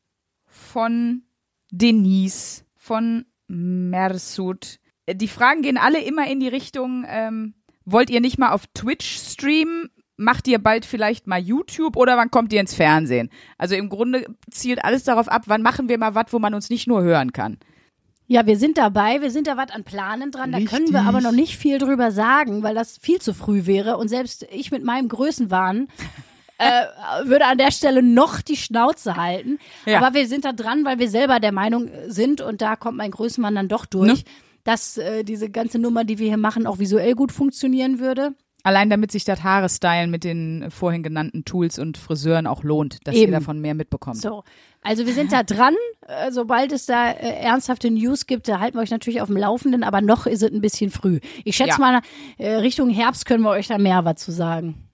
von Denise, von Mersut. Äh, Die Fragen gehen alle immer in die Richtung, ähm, wollt ihr nicht mal auf Twitch streamen? Macht ihr bald vielleicht mal YouTube oder wann kommt ihr ins Fernsehen? Also im Grunde zielt alles darauf ab, wann machen wir mal was, wo man uns nicht nur hören kann. Ja, wir sind dabei, wir sind da was an Planen dran, da können wir Richtig. aber noch nicht viel drüber sagen, weil das viel zu früh wäre und selbst ich mit meinem Größenwahn äh, würde an der Stelle noch die Schnauze halten. Ja. Aber wir sind da dran, weil wir selber der Meinung sind und da kommt mein Größenwahn dann doch durch, Ne? dass äh, diese ganze Nummer, die wir hier machen, auch visuell gut funktionieren würde. Allein damit sich das Haare stylen mit den vorhin genannten Tools und Friseuren auch lohnt, dass Eben. ihr davon mehr mitbekommt. So, also wir sind da dran. Äh, sobald es da äh, ernsthafte News gibt, da halten wir euch natürlich auf dem Laufenden, aber noch ist es ein bisschen früh. Ich schätze Ja. mal, äh, Richtung Herbst können wir euch da mehr was zu sagen.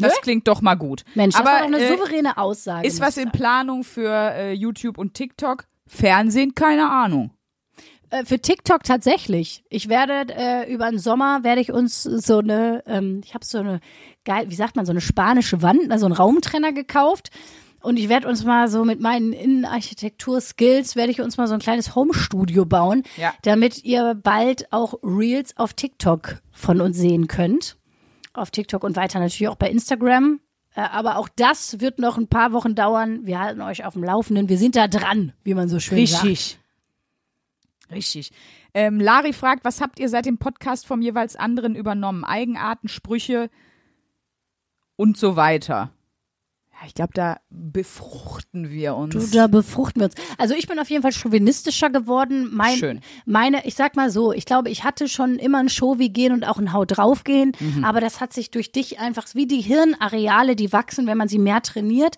Ja. Das Ne? klingt doch mal gut. Mensch, das Aber war doch eine äh, souveräne Aussage. ist was in. Planung für äh, YouTube und TikTok? Fernsehen, keine Ahnung. Äh, für TikTok tatsächlich. Ich werde äh, über den Sommer werde ich uns so eine, ähm, ich habe so eine geil, wie sagt man, so eine spanische Wand, also einen Raumtrenner gekauft. Und ich werde uns mal so mit meinen Innenarchitektur-Skills, werde ich uns mal so ein kleines Home-Studio bauen, Ja. damit ihr bald auch Reels auf TikTok von uns sehen könnt. Auf TikTok und weiter natürlich auch bei Instagram. Äh, Aber auch das wird noch ein paar Wochen dauern. Wir halten euch auf dem Laufenden. Wir sind da dran, wie man so schön sagt. Richtig. Richtig. Ähm, Lari fragt, was habt ihr seit dem Podcast vom jeweils anderen übernommen? Eigenarten, Sprüche und so weiter. Ich glaube, da befruchten wir uns. Du, da befruchten wir uns. Also ich bin auf jeden Fall chauvinistischer geworden. Mein, Schön. Meine, ich sag mal so, ich glaube, ich hatte schon immer ein Show gehen und auch ein Haut draufgehen, Mhm. aber das hat sich durch dich einfach, wie die Hirnareale, die wachsen, wenn man sie mehr trainiert.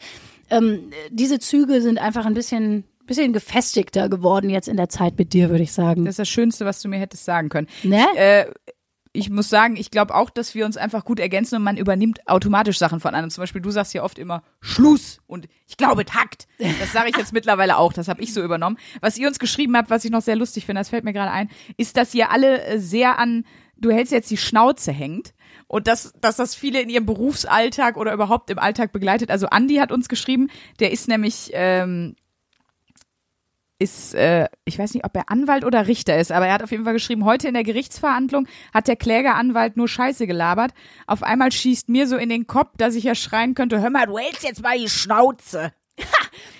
Ähm, diese Züge sind einfach ein bisschen, bisschen gefestigter geworden jetzt in der Zeit mit dir, würde ich sagen. Das ist das Schönste, was du mir hättest sagen können. Ne? Äh, ich muss sagen, ich glaube auch, dass wir uns einfach gut ergänzen und man übernimmt automatisch Sachen von anderen. Zum Beispiel, du sagst ja oft immer Schluss und ich glaube Takt. Das sage ich jetzt mittlerweile auch. Das habe ich so übernommen. Was ihr uns geschrieben habt, was ich noch sehr lustig finde, das fällt mir gerade ein, ist, dass ihr alle äh, sehr an, du hältst jetzt die Schnauze hängt. Und dass, dass das viele in ihrem Berufsalltag oder überhaupt im Alltag begleitet. Also Andi hat uns geschrieben, der ist nämlich ähm, ist, äh, ich weiß nicht, ob er Anwalt oder Richter ist, aber er hat auf jeden Fall geschrieben, heute in der Gerichtsverhandlung hat der Klägeranwalt nur Scheiße gelabert. Auf einmal schießt mir so in den Kopf, dass ich ja schreien könnte, hör mal, du hältst jetzt mal die Schnauze.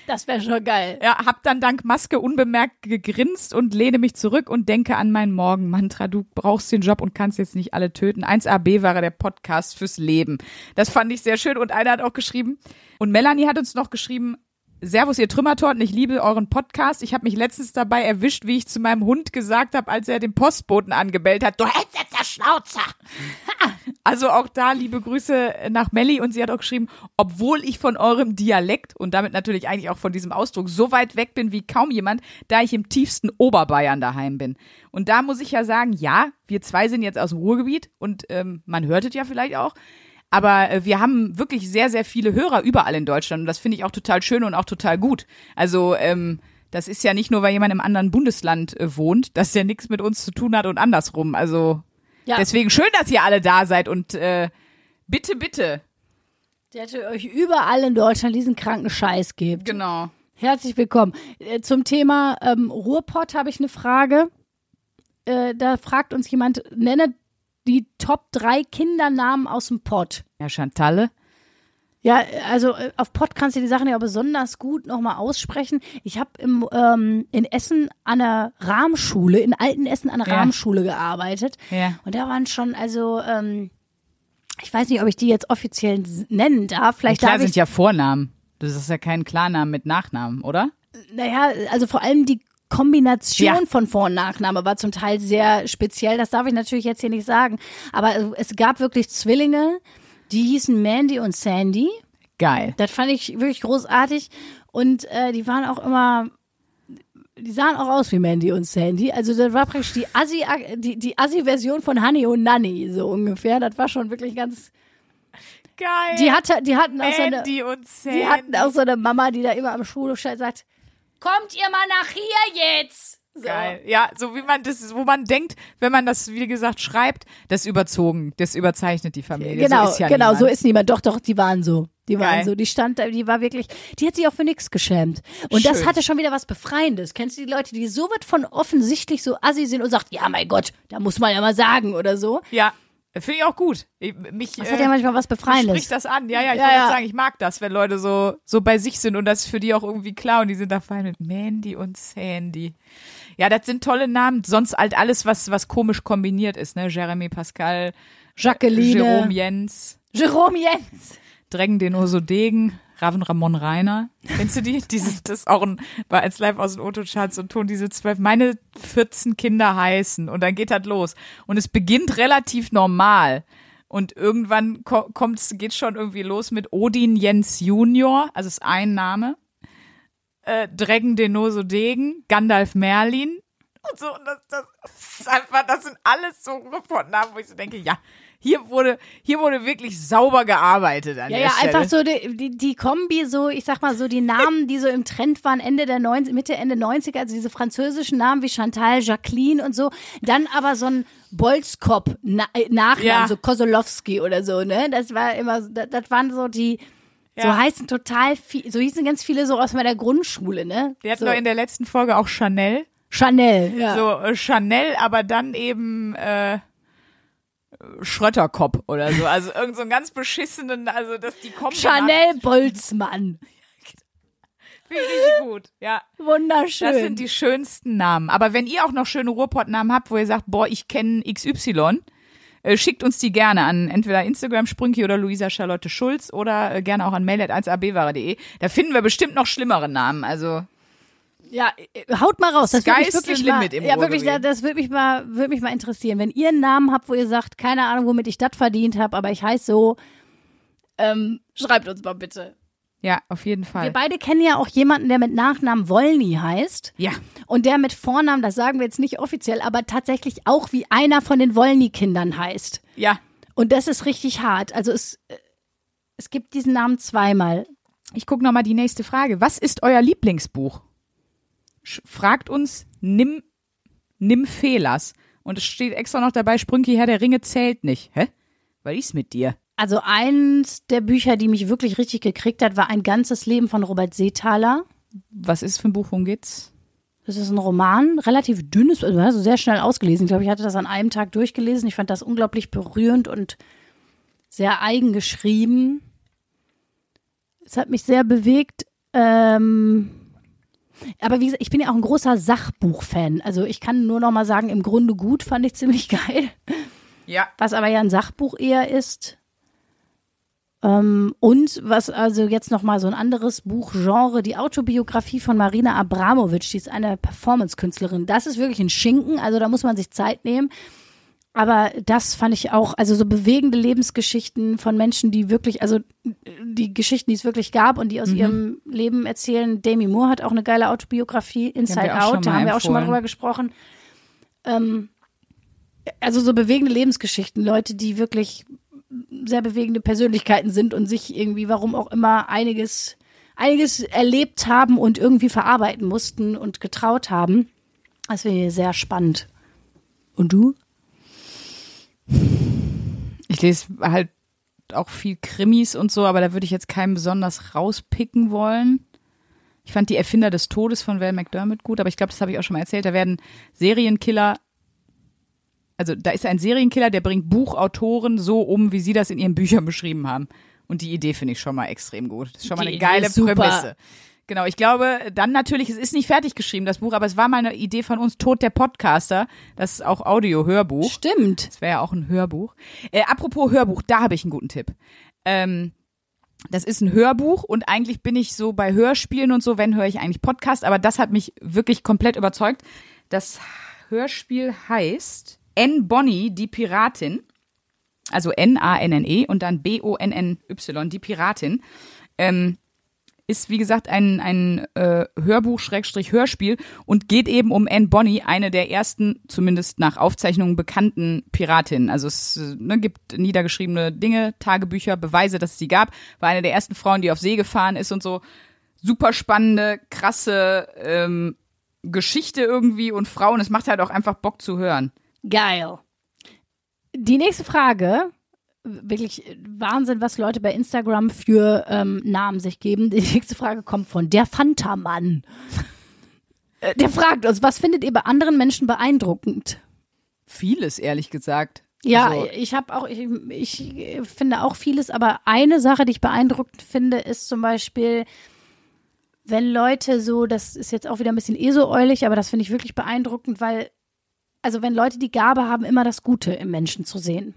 Das wäre schon geil. Ja, hab dann dank Maske unbemerkt gegrinst und lehne mich zurück und denke an mein Morgenmantra. Du brauchst den Job und kannst jetzt nicht alle töten. 1AB war der Podcast fürs Leben. Das fand ich sehr schön und einer hat auch geschrieben und Melanie hat uns noch geschrieben, Servus, ihr Trümmertorten, ich liebe euren Podcast. Ich habe mich letztens dabei erwischt, wie ich zu meinem Hund gesagt habe, als er den Postboten angebellt hat, du hältst jetzt der Schnauze. Also auch da liebe Grüße nach Melli und sie hat auch geschrieben, obwohl ich von eurem Dialekt und damit natürlich eigentlich auch von diesem Ausdruck so weit weg bin wie kaum jemand, da ich im tiefsten Oberbayern daheim bin. Und da muss ich ja sagen, ja, wir zwei sind jetzt aus dem Ruhrgebiet und ähm, man hört es ja vielleicht auch. Aber äh, wir haben wirklich sehr, sehr viele Hörer überall in Deutschland und das finde ich auch total schön und auch total gut. Also ähm, das ist ja nicht nur, weil jemand im anderen Bundesland äh, wohnt, dass der nichts mit uns zu tun hat und andersrum. Also Ja. deswegen schön, dass ihr alle da seid und äh, bitte, bitte. Der hätte euch überall in Deutschland diesen kranken Scheiß gibt. Genau. Herzlich willkommen. Äh, Zum Thema ähm, Ruhrpott habe ich eine Frage. Äh, da fragt uns jemand, nenne die Top 3 Kindernamen aus dem Pott. Ja, Chantalle. Ja, also äh, auf Pott kannst du die Sachen ja besonders gut nochmal aussprechen. Ich habe im ähm, in Essen an der Rahmschule, in alten Essen an der Ja. Rahmschule gearbeitet. Ja. Und da waren schon, also, ähm, ich weiß nicht, ob ich die jetzt offiziell nennen darf. Vielleicht Klar darf sind ja Vornamen. Das ist ja kein Klarnamen mit Nachnamen, oder? naja, also vor allem die Kombination Ja. von Vor- und Nachname war zum Teil sehr speziell. Das darf ich natürlich jetzt hier nicht sagen. Aber es gab wirklich Zwillinge, die hießen Mandy und Sandy. Geil. Das fand ich wirklich großartig. Und äh, die waren auch immer, die sahen auch aus wie Mandy und Sandy. Also das war praktisch die Assi, die, die Assi-Version von Honey und Nanny, so ungefähr. Das war schon wirklich ganz. Geil. Die hatte, die hatten auch so eine, Andy und Sandy. die hatten auch so eine Mama, die da immer am Schulhof sagt, kommt ihr mal nach hier jetzt. So. Geil. Ja, so wie man das, wo man denkt, wenn man das, wie gesagt, schreibt, das ist überzogen, das überzeichnet die Familie. Genau, so ist ja genau, niemand. so ist niemand. Doch, doch, die waren so. Die waren Geil. so. Die stand da, die war wirklich, die hat sich auch für nichts geschämt. Und das Schön. hatte schon wieder was Befreiendes. Kennst du die Leute, die so wird von offensichtlich so assi sind und sagt, ja, mein Gott, da muss man ja mal sagen oder so. Ja, finde ich auch gut. Ich, mich, Das äh, hat ja manchmal was Befreiendes. spricht das an. Ja, ja, ich Ja, wollte ja. sagen, ich mag das, wenn Leute so, so bei sich sind und das ist für die auch irgendwie klar und die sind da fein mit Mandy und Sandy. Ja, das sind tolle Namen. Sonst halt alles, was, was komisch kombiniert ist, ne? Jeremy Pascal, Jacqueline. Jerome Jens, Jerome Jens. Drängen den Oso Degen, Raven Ramon Reiner. Kennst du die? Dieses, das auch ein, war als live aus den Otto-Charts und Ton diese zwölf, meine 14 Kinder heißen und dann geht das los. Und es beginnt relativ normal. Und irgendwann ko kommt's, geht's schon irgendwie los mit Odin Jens Junior, also ist ein Name. Äh, Dreggen Denoso Degen, Gandalf Merlin. Und so, und das, das ist einfach, das sind alles so Reportnamen, wo ich so denke, ja, hier wurde, hier wurde wirklich sauber gearbeitet an Ja, der ja, Stelle. einfach so die, die, die Kombi, so, ich sag mal so, die Namen, die so im Trend waren, Ende der 90, Mitte, Ende 90er, also diese französischen Namen wie Chantal, Jacqueline und so. Dann aber so ein Bolzkopf na, äh, Nachnamen, Ja. so Kosolowski oder so, ne? Das war immer, das, das waren so die, so Ja. heißen total viel, so hießen ganz viele so aus meiner Grundschule, ne? Wir hatten so. noch in der letzten Folge auch Chanel. Chanel, ja. So äh, Chanel, aber dann eben äh, Schrötterkopf oder so. Also irgend so einen ganz beschissenen, also dass die kommen. Chanel Boltzmann. Finde ich gut. Ja. Wunderschön. Das sind die schönsten Namen. Aber wenn ihr auch noch schöne Ruhrpott-Namen habt, wo ihr sagt, boah, ich kenne XY, äh, schickt uns die gerne an entweder Instagram Sprünki oder Luisa Charlotte Schulz oder äh, gerne auch an mail.1abware.de. Da finden wir bestimmt noch schlimmere Namen. Also Ja, äh, haut mal raus. Das würde mich wirklich mal, ja, wirklich, das würde mich mal, würde mich mal interessieren. Wenn ihr einen Namen habt, wo ihr sagt, keine Ahnung, womit ich das verdient habe, aber ich heiße so, ähm, schreibt uns mal bitte. ja, auf jeden Wir Fall. beide kennen ja auch jemanden, der mit Nachnamen Wollny heißt. Ja, Und der mit Vornamen, das sagen wir jetzt nicht offiziell, aber tatsächlich auch wie einer von den Wollny-Kindern heißt. ja. Und das ist richtig hart. Also es, äh, es gibt diesen Namen zweimal. Ich gucke noch mal die nächste Frage. Was ist euer Lieblingsbuch? Fragt uns Nim Nymphelas. Und es steht extra noch dabei, Sprünki Herr der Ringe zählt nicht. Hä? Was ist mit dir? Also eins der Bücher, die mich wirklich richtig gekriegt hat, war ein ganzes Leben von Robert Seethaler. Was ist für ein Buch? Worum geht's? Das ist ein Roman, relativ dünnes, also sehr schnell ausgelesen. Ich glaube, ich hatte das an einem Tag durchgelesen. Ich fand das unglaublich berührend und sehr eigen geschrieben. Es hat mich sehr bewegt. Ähm, aber wie gesagt, ich bin ja auch ein großer Sachbuch-Fan. Also ich kann nur noch mal sagen, im Grunde gut fand ich ziemlich geil. Ja. Was aber ja ein Sachbuch eher ist. Ähm, und was also jetzt noch mal so ein anderes Buchgenre, die Autobiografie von Marina Abramovic, die ist eine Performance-Künstlerin. Das ist wirklich ein Schinken, also da muss man sich Zeit nehmen. Aber das fand ich auch, also so bewegende Lebensgeschichten von Menschen, die wirklich, also die Geschichten, die es wirklich gab und die aus ihrem Leben erzählen. Demi Moore hat auch eine geile Autobiografie, Inside Out, da haben wir auch schon mal drüber gesprochen. Ähm, also so bewegende Lebensgeschichten, Leute, die wirklich sehr bewegende Persönlichkeiten sind und sich irgendwie, warum auch immer, einiges, einiges erlebt haben und irgendwie verarbeiten mussten und getraut haben. Das finde ich sehr spannend. Und du? Ich lese halt auch viel Krimis und so, aber da würde ich jetzt keinen besonders rauspicken wollen. Ich fand die Erfinder des Todes von Val McDermott gut, aber ich glaube, das habe ich auch schon mal erzählt. Da werden Serienkiller, also da ist ein Serienkiller, der bringt Buchautoren so um, wie sie das in ihren Büchern beschrieben haben. Und die Idee finde ich schon mal extrem gut. Das ist schon mal Die eine Idee geile. Prämisse. Genau, ich glaube, dann natürlich, es ist nicht fertig geschrieben, das Buch, aber es war mal eine Idee von uns, Tod der Podcaster. Das ist auch Audio-Hörbuch. Stimmt. Das wäre ja auch ein Hörbuch. Äh, apropos Hörbuch, da habe ich einen guten Tipp. Ähm, das ist ein Hörbuch und eigentlich bin ich so bei Hörspielen und so, wenn höre ich eigentlich Podcast, aber das hat mich wirklich komplett überzeugt. Das Hörspiel heißt N. Bonnie, die Piratin. Also N-A-N-N-E und dann B-O-N-N-Y, die Piratin. Ähm, ist, wie gesagt, ein, ein äh, Hörbuch-Hörspiel und geht eben um Anne Bonny, eine der ersten, zumindest nach Aufzeichnungen bekannten Piratinnen. Also es äh, ne, gibt niedergeschriebene Dinge, Tagebücher, Beweise, dass es sie gab. War eine der ersten Frauen, die auf See gefahren ist und so. Super spannende, krasse ähm, Geschichte irgendwie und Frauen. Es macht halt auch einfach Bock zu hören. Geil. Die nächste Frage, wirklich Wahnsinn, was Leute bei Instagram für ähm, Namen sich geben. Die nächste Frage kommt von der Fanta-Mann. Äh, Der fragt uns, was findet ihr bei anderen Menschen beeindruckend? Vieles, ehrlich gesagt. Ja, Also, ich habe auch, ich, ich finde auch vieles, aber eine Sache, die ich beeindruckend finde, ist zum Beispiel, wenn Leute so, das ist jetzt auch wieder ein bisschen esoäulig, aber das finde ich wirklich beeindruckend, weil, also wenn Leute die Gabe haben, immer das Gute im Menschen zu sehen.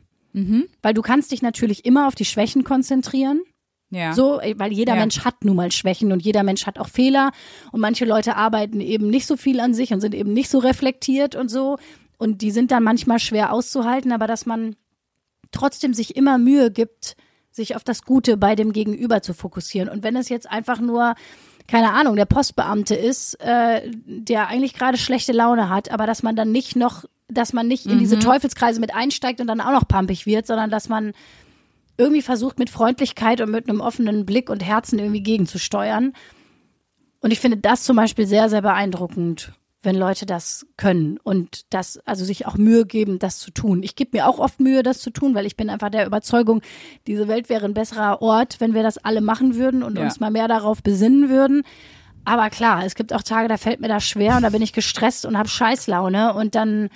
Weil du kannst dich natürlich immer auf die Schwächen konzentrieren. ja. So, weil jeder Ja. Mensch hat nun mal Schwächen und jeder Mensch hat auch Fehler und manche Leute arbeiten eben nicht so viel an sich und sind eben nicht so reflektiert und so und die sind dann manchmal schwer auszuhalten, aber dass man trotzdem sich immer Mühe gibt, sich auf das Gute bei dem Gegenüber zu fokussieren und wenn es jetzt einfach nur keine Ahnung, der Postbeamte ist, äh, der eigentlich gerade schlechte Laune hat, aber dass man dann nicht noch, dass man nicht in diese Teufelskreise mit einsteigt und dann auch noch pampig wird, sondern dass man irgendwie versucht, mit Freundlichkeit und mit einem offenen Blick und Herzen irgendwie gegenzusteuern. Und ich finde das zum Beispiel sehr, sehr beeindruckend, wenn Leute das können und das, also sich auch Mühe geben, das zu tun. Ich gebe mir auch oft Mühe, das zu tun, weil ich bin einfach der Überzeugung, diese Welt wäre ein besserer Ort, wenn wir das alle machen würden und Ja. uns mal mehr darauf besinnen würden. Aber klar, es gibt auch Tage, da fällt mir das schwer und da bin ich gestresst und habe Scheißlaune und dann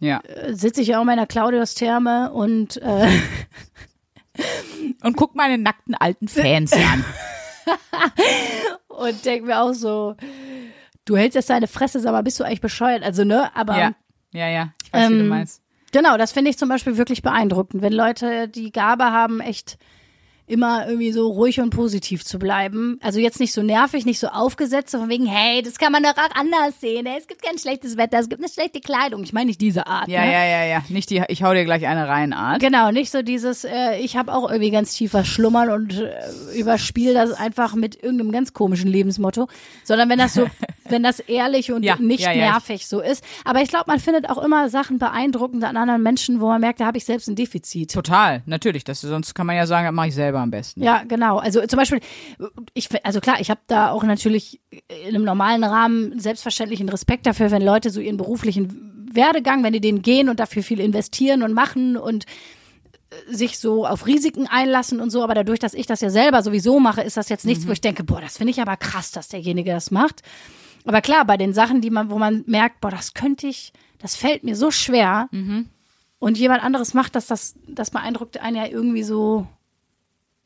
ja. sitze ich auch in meiner Claudius-Therme und äh, Und guck meine nackten alten Fans an. und denke mir auch so, du hältst jetzt deine Fresse, sag mal, bist du eigentlich bescheuert? Also, ne? Aber Ja, ja, ja. Ich weiß, wie du Ähm, meinst. Genau, das finde ich zum Beispiel wirklich beeindruckend, wenn Leute die Gabe haben, echt immer irgendwie so ruhig und positiv zu bleiben. Also jetzt nicht so nervig, nicht so aufgesetzt, so von wegen, hey, das kann man doch auch anders sehen. Hey, es gibt kein schlechtes Wetter, es gibt eine schlechte Kleidung. Ich meine nicht diese Art. Ja, ne? ja, ja, ja. Nicht die, ich hau dir gleich eine rein Art. Genau, nicht so dieses, äh, ich habe auch irgendwie ganz tiefer Schlummern und äh, überspiel das einfach mit irgendeinem ganz komischen Lebensmotto, sondern wenn das so, wenn das ehrlich und Ja, nicht ja, ja. nervig so ist. Aber ich glaube, man findet auch immer Sachen beeindruckend an anderen Menschen, wo man merkt, da habe ich selbst ein Defizit. Total, natürlich. Das, sonst kann man ja sagen, das mache ich selber am besten. Ja, genau. Also zum Beispiel, ich, also klar, ich habe da auch natürlich in einem normalen Rahmen selbstverständlichen Respekt dafür, wenn Leute so ihren beruflichen Werdegang, wenn die den gehen und dafür viel investieren und machen und äh, sich so auf Risiken einlassen und so, aber dadurch, dass ich das ja selber sowieso mache, ist das jetzt nichts, wo ich denke, boah, das finde ich aber krass, dass derjenige das macht. Aber klar, bei den Sachen, die man, wo man merkt, boah, das könnte ich, das fällt mir so schwer und jemand anderes macht das, das, das beeindruckt einen ja irgendwie so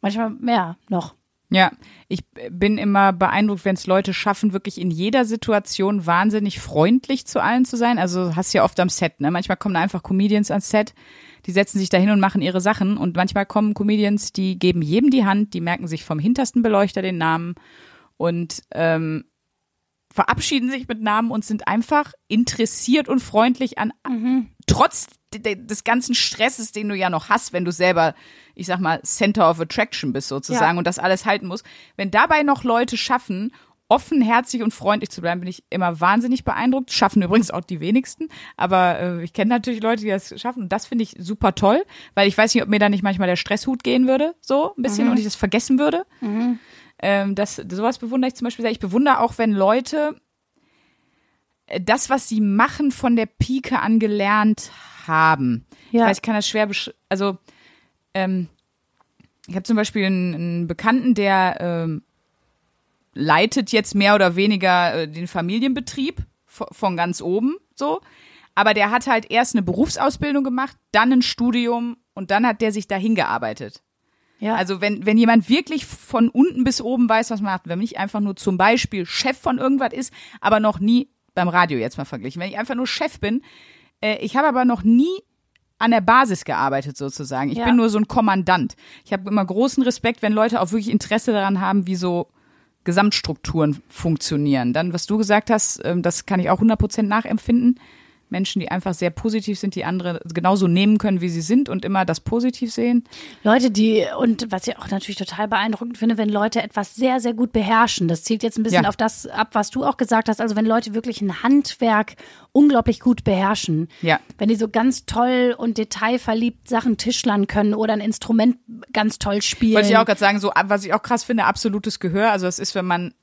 manchmal mehr noch. Ja, ich bin immer beeindruckt, wenn es Leute schaffen, wirklich in jeder Situation wahnsinnig freundlich zu allen zu sein. Also hast du ja oft am Set, ne? Manchmal kommen da einfach Comedians ans Set, die setzen sich dahin und machen ihre Sachen. Und manchmal kommen Comedians, die geben jedem die Hand, die merken sich vom hintersten Beleuchter den Namen und ähm, verabschieden sich mit Namen und sind einfach interessiert und freundlich an, trotz de- de- des ganzen Stresses, den du ja noch hast, wenn du selber, ich sag mal, Center of Attraction bist sozusagen Ja. und das alles halten musst. Wenn dabei noch Leute schaffen, offenherzig und freundlich zu bleiben, bin ich immer wahnsinnig beeindruckt. Schaffen übrigens auch die wenigsten, aber äh, ich kenne natürlich Leute, die das schaffen und das finde ich super toll, weil ich weiß nicht, ob mir da nicht manchmal der Stresshut gehen würde, so ein bisschen und ich das vergessen würde. Ähm, das, sowas bewundere ich zum Beispiel sehr. Ich bewundere auch, wenn Leute das, was sie machen, von der Pike an gelernt haben. Ja. Ich kann das schwer besch Also, ähm, ich habe zum Beispiel einen, einen Bekannten, der ähm, leitet jetzt mehr oder weniger äh, den Familienbetrieb von, von ganz oben so. Aber der hat halt erst eine Berufsausbildung gemacht, dann ein Studium und dann hat der sich dahin gearbeitet. Ja. Also wenn, wenn jemand wirklich von unten bis oben weiß, was man macht, wenn man nicht einfach nur zum Beispiel Chef von irgendwas ist, aber noch nie beim Radio jetzt mal verglichen, wenn ich einfach nur Chef bin, äh, ich habe aber noch nie an der Basis gearbeitet sozusagen. Ich Ja. bin nur so ein Kommandant. Ich habe immer großen Respekt, wenn Leute auch wirklich Interesse daran haben, wie so Gesamtstrukturen funktionieren. Dann, was du gesagt hast, ähm, das kann ich auch 100% nachempfinden. Menschen, die einfach sehr positiv sind, die andere genauso nehmen können, wie sie sind und immer das positiv sehen. Leute, die, und was ich auch natürlich total beeindruckend finde, wenn Leute etwas sehr, sehr gut beherrschen. Das zielt jetzt ein bisschen Ja. auf das ab, was du auch gesagt hast. Also wenn Leute wirklich ein Handwerk unglaublich gut beherrschen. Ja. Wenn die so ganz toll und detailverliebt Sachen tischlern können oder ein Instrument ganz toll spielen. Wollte ich auch gerade sagen, so was ich auch krass finde, absolutes Gehör. Also es ist, wenn man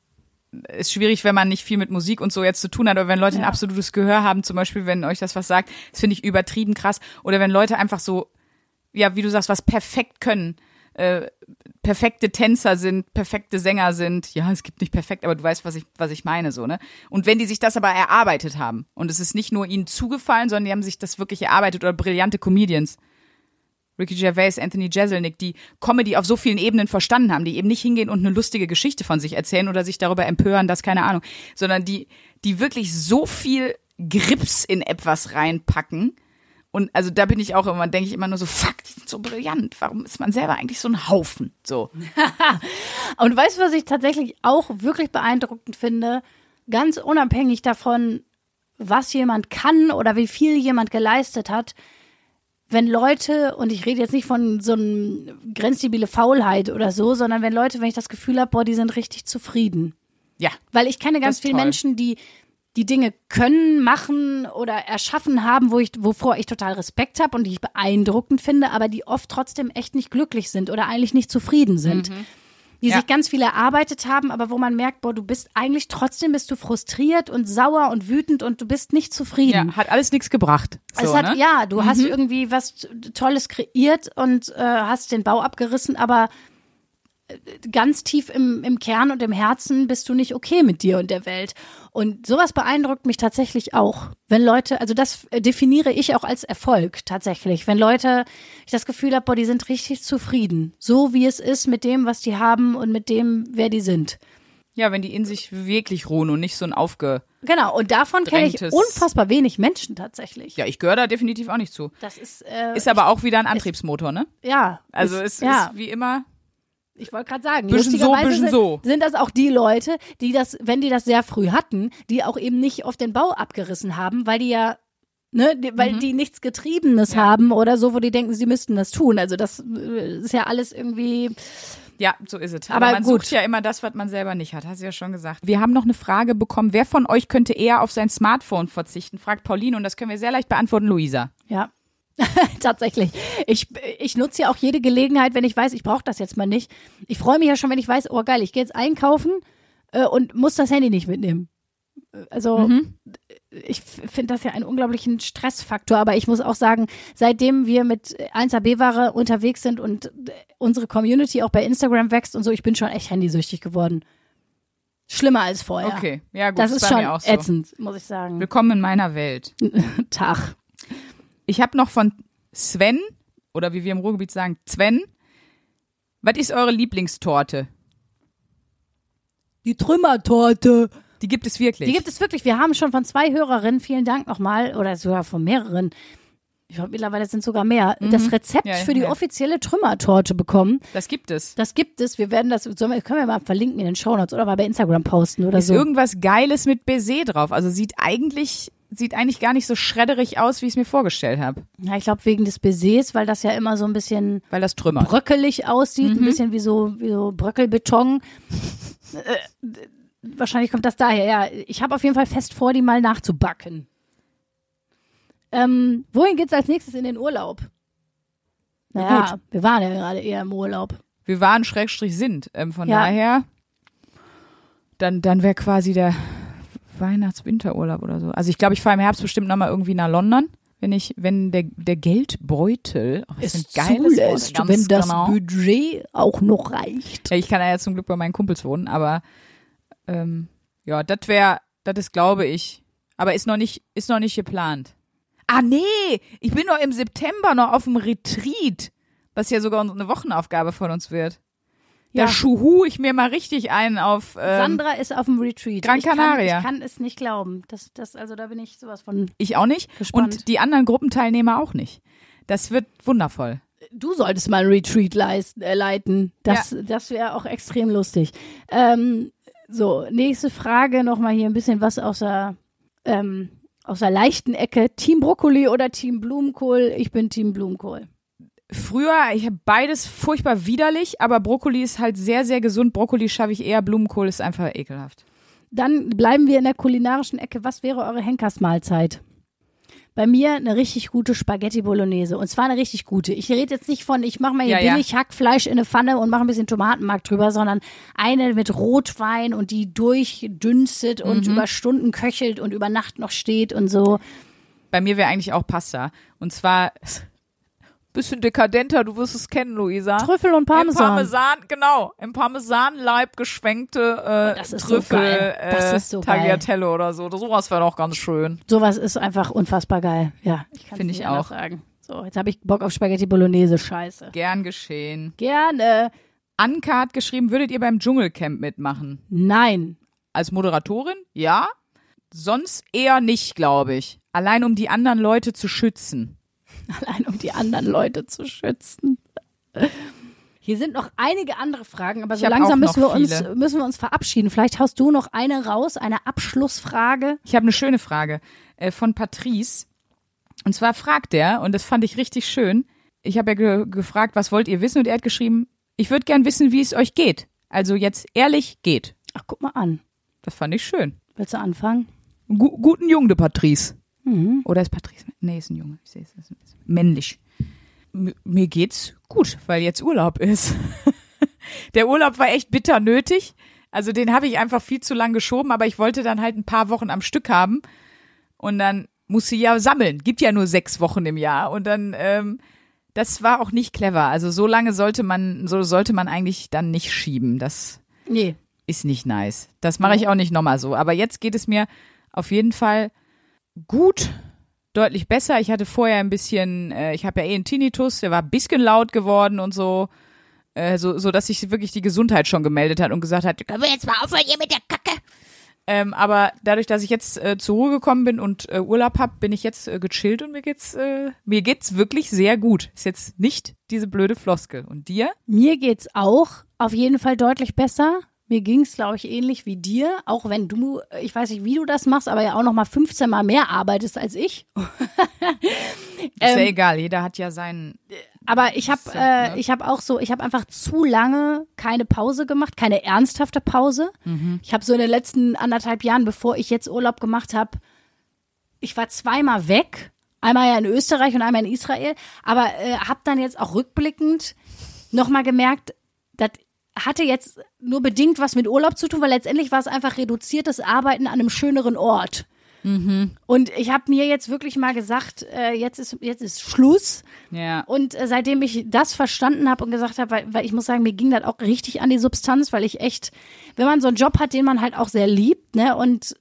ist schwierig, wenn man nicht viel mit Musik und so jetzt zu tun hat, aber wenn Leute ein Ja. absolutes Gehör haben, zum Beispiel, wenn euch das was sagt, das finde ich übertrieben krass. Oder wenn Leute einfach so, ja, wie du sagst, was perfekt können, äh, perfekte Tänzer sind, perfekte Sänger sind. Ja, es gibt nicht perfekt, aber du weißt, was ich, was ich meine, so, ne? Und wenn die sich das aber erarbeitet haben und es ist nicht nur ihnen zugefallen, sondern die haben sich das wirklich erarbeitet oder brillante Comedians. Ricky Gervais, Anthony Jeselnik, die Comedy auf so vielen Ebenen verstanden haben, die eben nicht hingehen und eine lustige Geschichte von sich erzählen oder sich darüber empören, dass keine Ahnung, sondern die, die wirklich so viel Grips in etwas reinpacken. Und also da bin ich auch immer, denke ich immer nur so, fuck, die sind so brillant. Warum ist man selber eigentlich so ein Haufen? So. Und weißt du, was ich tatsächlich auch wirklich beeindruckend finde? Ganz unabhängig davon, was jemand kann oder wie viel jemand geleistet hat, wenn Leute, und ich rede jetzt nicht von so einem grenzdebile Faulheit oder so, sondern wenn Leute, wenn ich das Gefühl habe, boah, die sind richtig zufrieden. Ja. Weil ich kenne ganz viele toll. Menschen, die die Dinge können, machen oder erschaffen haben, wo ich, wovor ich total Respekt habe und die ich beeindruckend finde, aber die oft trotzdem echt nicht glücklich sind oder eigentlich nicht zufrieden sind. Die Ja. sich ganz viel erarbeitet haben, aber wo man merkt, boah, du bist eigentlich trotzdem bist du frustriert und sauer und wütend und du bist nicht zufrieden. Ja, hat alles nichts gebracht. So, es hat, ne? ja, du hast irgendwie was Tolles kreiert und äh, hast den Bau abgerissen, aber ganz tief im, im Kern und im Herzen bist du nicht okay mit dir und der Welt. Und sowas beeindruckt mich tatsächlich auch. Wenn Leute, also das äh, definiere ich auch als Erfolg tatsächlich. Wenn Leute, ich das Gefühl habe, boah, die sind richtig zufrieden. So wie es ist mit dem, was die haben und mit dem, wer die sind. Ja, wenn die in sich wirklich ruhen und nicht so ein aufge, Genau, und davon kenne ich unfassbar wenig Menschen tatsächlich. Ja, ich gehöre da definitiv auch nicht zu. Das ist, äh, Ist aber auch wieder ein Antriebsmotor, ne? ja. Also ist, es ja, ist wie immer. Ich wollte gerade sagen, Bisschen so, bisschen sind, so. sind das auch die Leute, die das, wenn die das sehr früh hatten, die auch eben nicht auf den Bau abgerissen haben, weil die ja Ne, die, Mhm. weil die nichts Getriebenes haben oder so, wo die denken, sie müssten das tun. Also das äh, ist ja alles irgendwie. Ja, so ist es. Aber Aber man gut. sucht ja immer das, was man selber nicht hat. Hast du ja schon gesagt. Wir haben noch eine Frage bekommen. Wer von euch könnte eher auf sein Smartphone verzichten? Fragt Pauline und das können wir sehr leicht beantworten, Luisa. Ja. Tatsächlich. Ich, ich nutze ja auch jede Gelegenheit, wenn ich weiß, ich brauche das jetzt mal nicht. Ich freue mich ja schon, wenn ich weiß, oh geil, ich gehe jetzt einkaufen äh, und muss das Handy nicht mitnehmen. Äh, Also Mhm. ich finde das ja einen unglaublichen Stressfaktor, aber ich muss auch sagen, seitdem wir mit 1AB-Ware unterwegs sind und äh, unsere Community auch bei Instagram wächst und so, ich bin schon echt handysüchtig geworden. Schlimmer als vorher. Okay, ja gut, Das ist bei schon mir auch so. ätzend, muss ich sagen. Willkommen in meiner Welt. Tag. Ich habe noch von Sven, oder wie wir im Ruhrgebiet sagen, Sven. Was ist eure Lieblingstorte? Die Trümmertorte. Die gibt es wirklich. Die gibt es wirklich. Wir haben schon von zwei Hörerinnen, vielen Dank nochmal, oder sogar von mehreren, ich glaube mittlerweile sind sogar mehr, das Rezept Mhm. Ja, für die ja. offizielle Trümmertorte bekommen. das gibt es. Das gibt es. Wir werden das, wir, können wir mal verlinken in den Shownotes oder mal bei Instagram posten oder Ist so. irgendwas Geiles mit Baiser drauf. Also sieht eigentlich, sieht eigentlich gar nicht so schredderig aus, wie ich es mir vorgestellt habe. Ja, ich glaube wegen des Baisers, weil das ja immer so ein bisschen Weil das trümmert. bröckelig aussieht, Mhm. ein bisschen wie so, wie so Bröckelbeton. Äh, wahrscheinlich kommt das daher, ja. Ich habe auf jeden Fall fest vor, die mal nachzubacken. Ähm, wohin geht's als nächstes in den Urlaub? Naja, wir waren ja gerade eher im Urlaub. Wir waren Schrägstrich sind. Ähm, von Ja. daher, dann, dann wäre quasi der Weihnachts-Winterurlaub oder so. Also ich glaube, ich fahre im Herbst bestimmt nochmal irgendwie nach London. Wenn ich, wenn der, der Geldbeutel, oh, ein geiles Wort, zulässt, ganz wenn das genau. Budget auch noch reicht. Ja, ich kann ja zum Glück bei meinen Kumpels wohnen, aber ähm, ja, das wäre, das ist, glaube ich, aber ist noch nicht, ist noch nicht geplant. Ah nee, ich bin noch im September noch auf dem Retreat, was ja sogar eine Wochenaufgabe von uns wird. Da Ja. schuhu ich mir mal richtig ein auf. Ähm, Sandra ist auf dem Retreat. Gran ich kann, Canaria. ich kann es nicht glauben. Das, das, also da bin ich sowas von. ich auch nicht Gespannt. und die anderen Gruppenteilnehmer auch nicht. Das wird wundervoll. Du solltest mal ein Retreat leisten, äh, leiten. Das, das wäre auch extrem lustig. Ähm, so, nächste Frage nochmal hier ein bisschen was aus der, ähm, aus der leichten Ecke. Team Brokkoli oder Team Blumenkohl? Ich bin Team Blumenkohl. Früher, ich habe beides furchtbar widerlich, aber Brokkoli ist halt sehr, sehr gesund. Brokkoli schaffe ich eher, Blumenkohl ist einfach ekelhaft. Dann bleiben wir in der kulinarischen Ecke. Was wäre eure Henkersmahlzeit? Bei mir eine richtig gute Spaghetti Bolognese. Und zwar eine richtig gute. Ich rede jetzt nicht von, ich mache mal hier Ja, ja. billig Hackfleisch in eine Pfanne und mache ein bisschen Tomatenmark drüber, sondern eine mit Rotwein und die durchdünstet und Mhm. über Stunden köchelt und über Nacht noch steht und so. Bei mir wäre eigentlich auch Pasta. Und zwar bisschen dekadenter, du wirst es kennen, Luisa. Trüffel und Parmesan. Im Parmesan, genau. Im Parmesanleib geschwenkte äh, Oh, das ist so Trüffel, geil. Das äh, ist so geil. Tagliatelle oder so. Sowas wäre doch ganz schön. Sowas ist einfach unfassbar geil. Ja, Finde ich auch. sagen. So, jetzt habe ich Bock auf Spaghetti Bolognese. Scheiße. Gern geschehen. Gerne. Anka hat geschrieben, würdet ihr beim Dschungelcamp mitmachen? Nein. Als Moderatorin? Ja. Sonst eher nicht, glaube ich. Allein um die anderen Leute zu schützen. Allein um die anderen Leute zu schützen. Hier sind noch einige andere Fragen, aber so langsam müssen wir, uns, müssen wir uns verabschieden. Vielleicht haust du noch eine raus, eine Abschlussfrage. Ich habe eine schöne Frage äh, von Patrice. Und zwar fragt er, und das fand ich richtig schön, ich habe ja ge gefragt, was wollt ihr wissen? Und er hat geschrieben, ich würde gern wissen, wie es euch geht. Also jetzt ehrlich geht. Ach, guck mal an. Das fand ich schön. Willst du anfangen? Gu guten Jung, der Patrice. Mhm. Oder ist Patrice? Nee, ist ein Junge. Ich sehe es. ist Männlich. M mir geht's gut, weil jetzt Urlaub ist. der Urlaub war echt bitter nötig. Also den habe ich einfach viel zu lang geschoben, aber ich wollte dann halt ein paar Wochen am Stück haben. Und dann musste ich ja sammeln. Gibt ja nur sechs Wochen im Jahr. Und dann, ähm, das war auch nicht clever. Also so lange sollte man, so sollte man eigentlich dann nicht schieben. Das Nee. ist nicht nice. Das mache ich auch nicht nochmal so. Aber jetzt geht es mir auf jeden Fall gut, deutlich besser. Ich hatte vorher ein bisschen, äh, ich habe ja eh einen Tinnitus, der war ein bisschen laut geworden und so. Äh, so, so dass sich wirklich die Gesundheit schon gemeldet hat und gesagt hat, können wir jetzt mal aufhören hier mit der Kacke. Ähm, aber dadurch, dass ich jetzt äh, zur Ruhe gekommen bin und äh, Urlaub hab, bin ich jetzt äh, gechillt und mir geht's äh, mir geht's wirklich sehr gut. Ist jetzt nicht diese blöde Floskel. Und dir? Mir geht's auch auf jeden Fall deutlich besser. Mir ging's, glaube ich, ähnlich wie dir, auch wenn du, ich weiß nicht, wie du das machst, aber ja auch noch mal 15 Mal mehr arbeitest als ich. Ist Ähm, ja egal, jeder hat ja seinen. Aber ich habe So, äh, ne? ich habe auch so, ich habe einfach zu lange keine Pause gemacht, keine ernsthafte Pause. Ich habe so in den letzten anderthalb Jahren, bevor ich jetzt Urlaub gemacht habe, ich war zweimal weg, einmal ja in Österreich und einmal in Israel, aber äh, habe dann jetzt auch rückblickend noch mal gemerkt, das hatte jetzt nur bedingt was mit Urlaub zu tun, weil letztendlich war es einfach reduziertes Arbeiten an einem schöneren Ort. Und ich habe mir jetzt wirklich mal gesagt, äh, jetzt ist jetzt ist Schluss. Ja. Und äh, seitdem ich das verstanden habe und gesagt habe, weil, weil ich muss sagen, mir ging das auch richtig an die Substanz, weil ich echt, wenn man so einen Job hat, den man halt auch sehr liebt, ne, und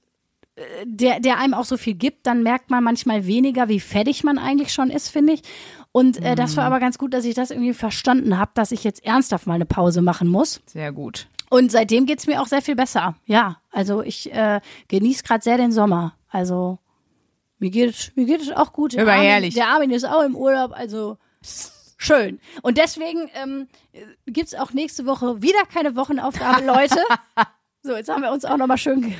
äh, der, der einem auch so viel gibt, dann merkt man manchmal weniger, wie fertig man eigentlich schon ist, finde ich. Und äh, das war aber ganz gut, dass ich das irgendwie verstanden habe, dass ich jetzt ernsthaft mal eine Pause machen muss. Sehr gut. Und seitdem geht's mir auch sehr viel besser. Ja, also ich äh, genieße gerade sehr den Sommer. Also mir geht es mir geht es auch gut. Der Aber Armin, herrlich. der Armin ist auch im Urlaub, also schön. Und deswegen ähm, gibt's auch nächste Woche wieder keine Wochenaufgabe, Leute. so, jetzt haben wir uns auch nochmal schön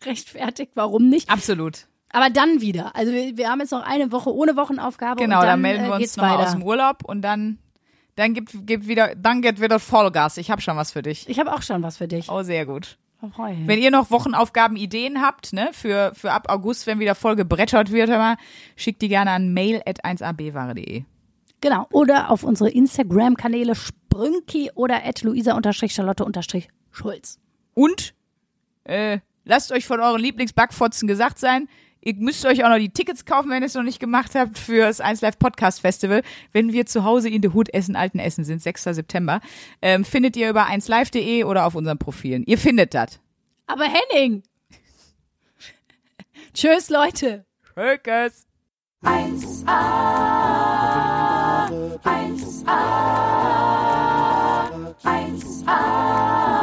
gerechtfertigt, warum nicht. Absolut. Aber dann wieder. Also wir, wir haben jetzt noch eine Woche ohne Wochenaufgabe. Genau, und dann dann melden wir äh, uns geht's nochmal aus dem Urlaub und dann, dann gibt, gibt wieder, dann geht wieder Vollgas. Ich habe schon was für dich. Ich habe auch schon was für dich. Oh, sehr gut. Mich. Wenn ihr noch Wochenaufgaben, Ideen habt, ne, für, für ab August, wenn wieder voll gebrettert wird, hör mal, schickt die gerne an mail at 1abware.de. Genau. Oder auf unsere Instagram-Kanäle Sprünki oder at luisa-charlotte-schulz. Und äh, lasst euch von euren Lieblingsbackfotzen gesagt sein, Ihr müsst euch auch noch die Tickets kaufen, wenn ihr es noch nicht gemacht habt, für das 1 Live Podcast Festival. Wenn wir zu Hause in der Hut Essen, Alten Essen sind, 6. September. Ähm, findet ihr über 1live.de oder auf unseren Profilen. Ihr findet das. Aber Henning! Tschüss, Leute! Tschüss! 1a, 1a, 1a.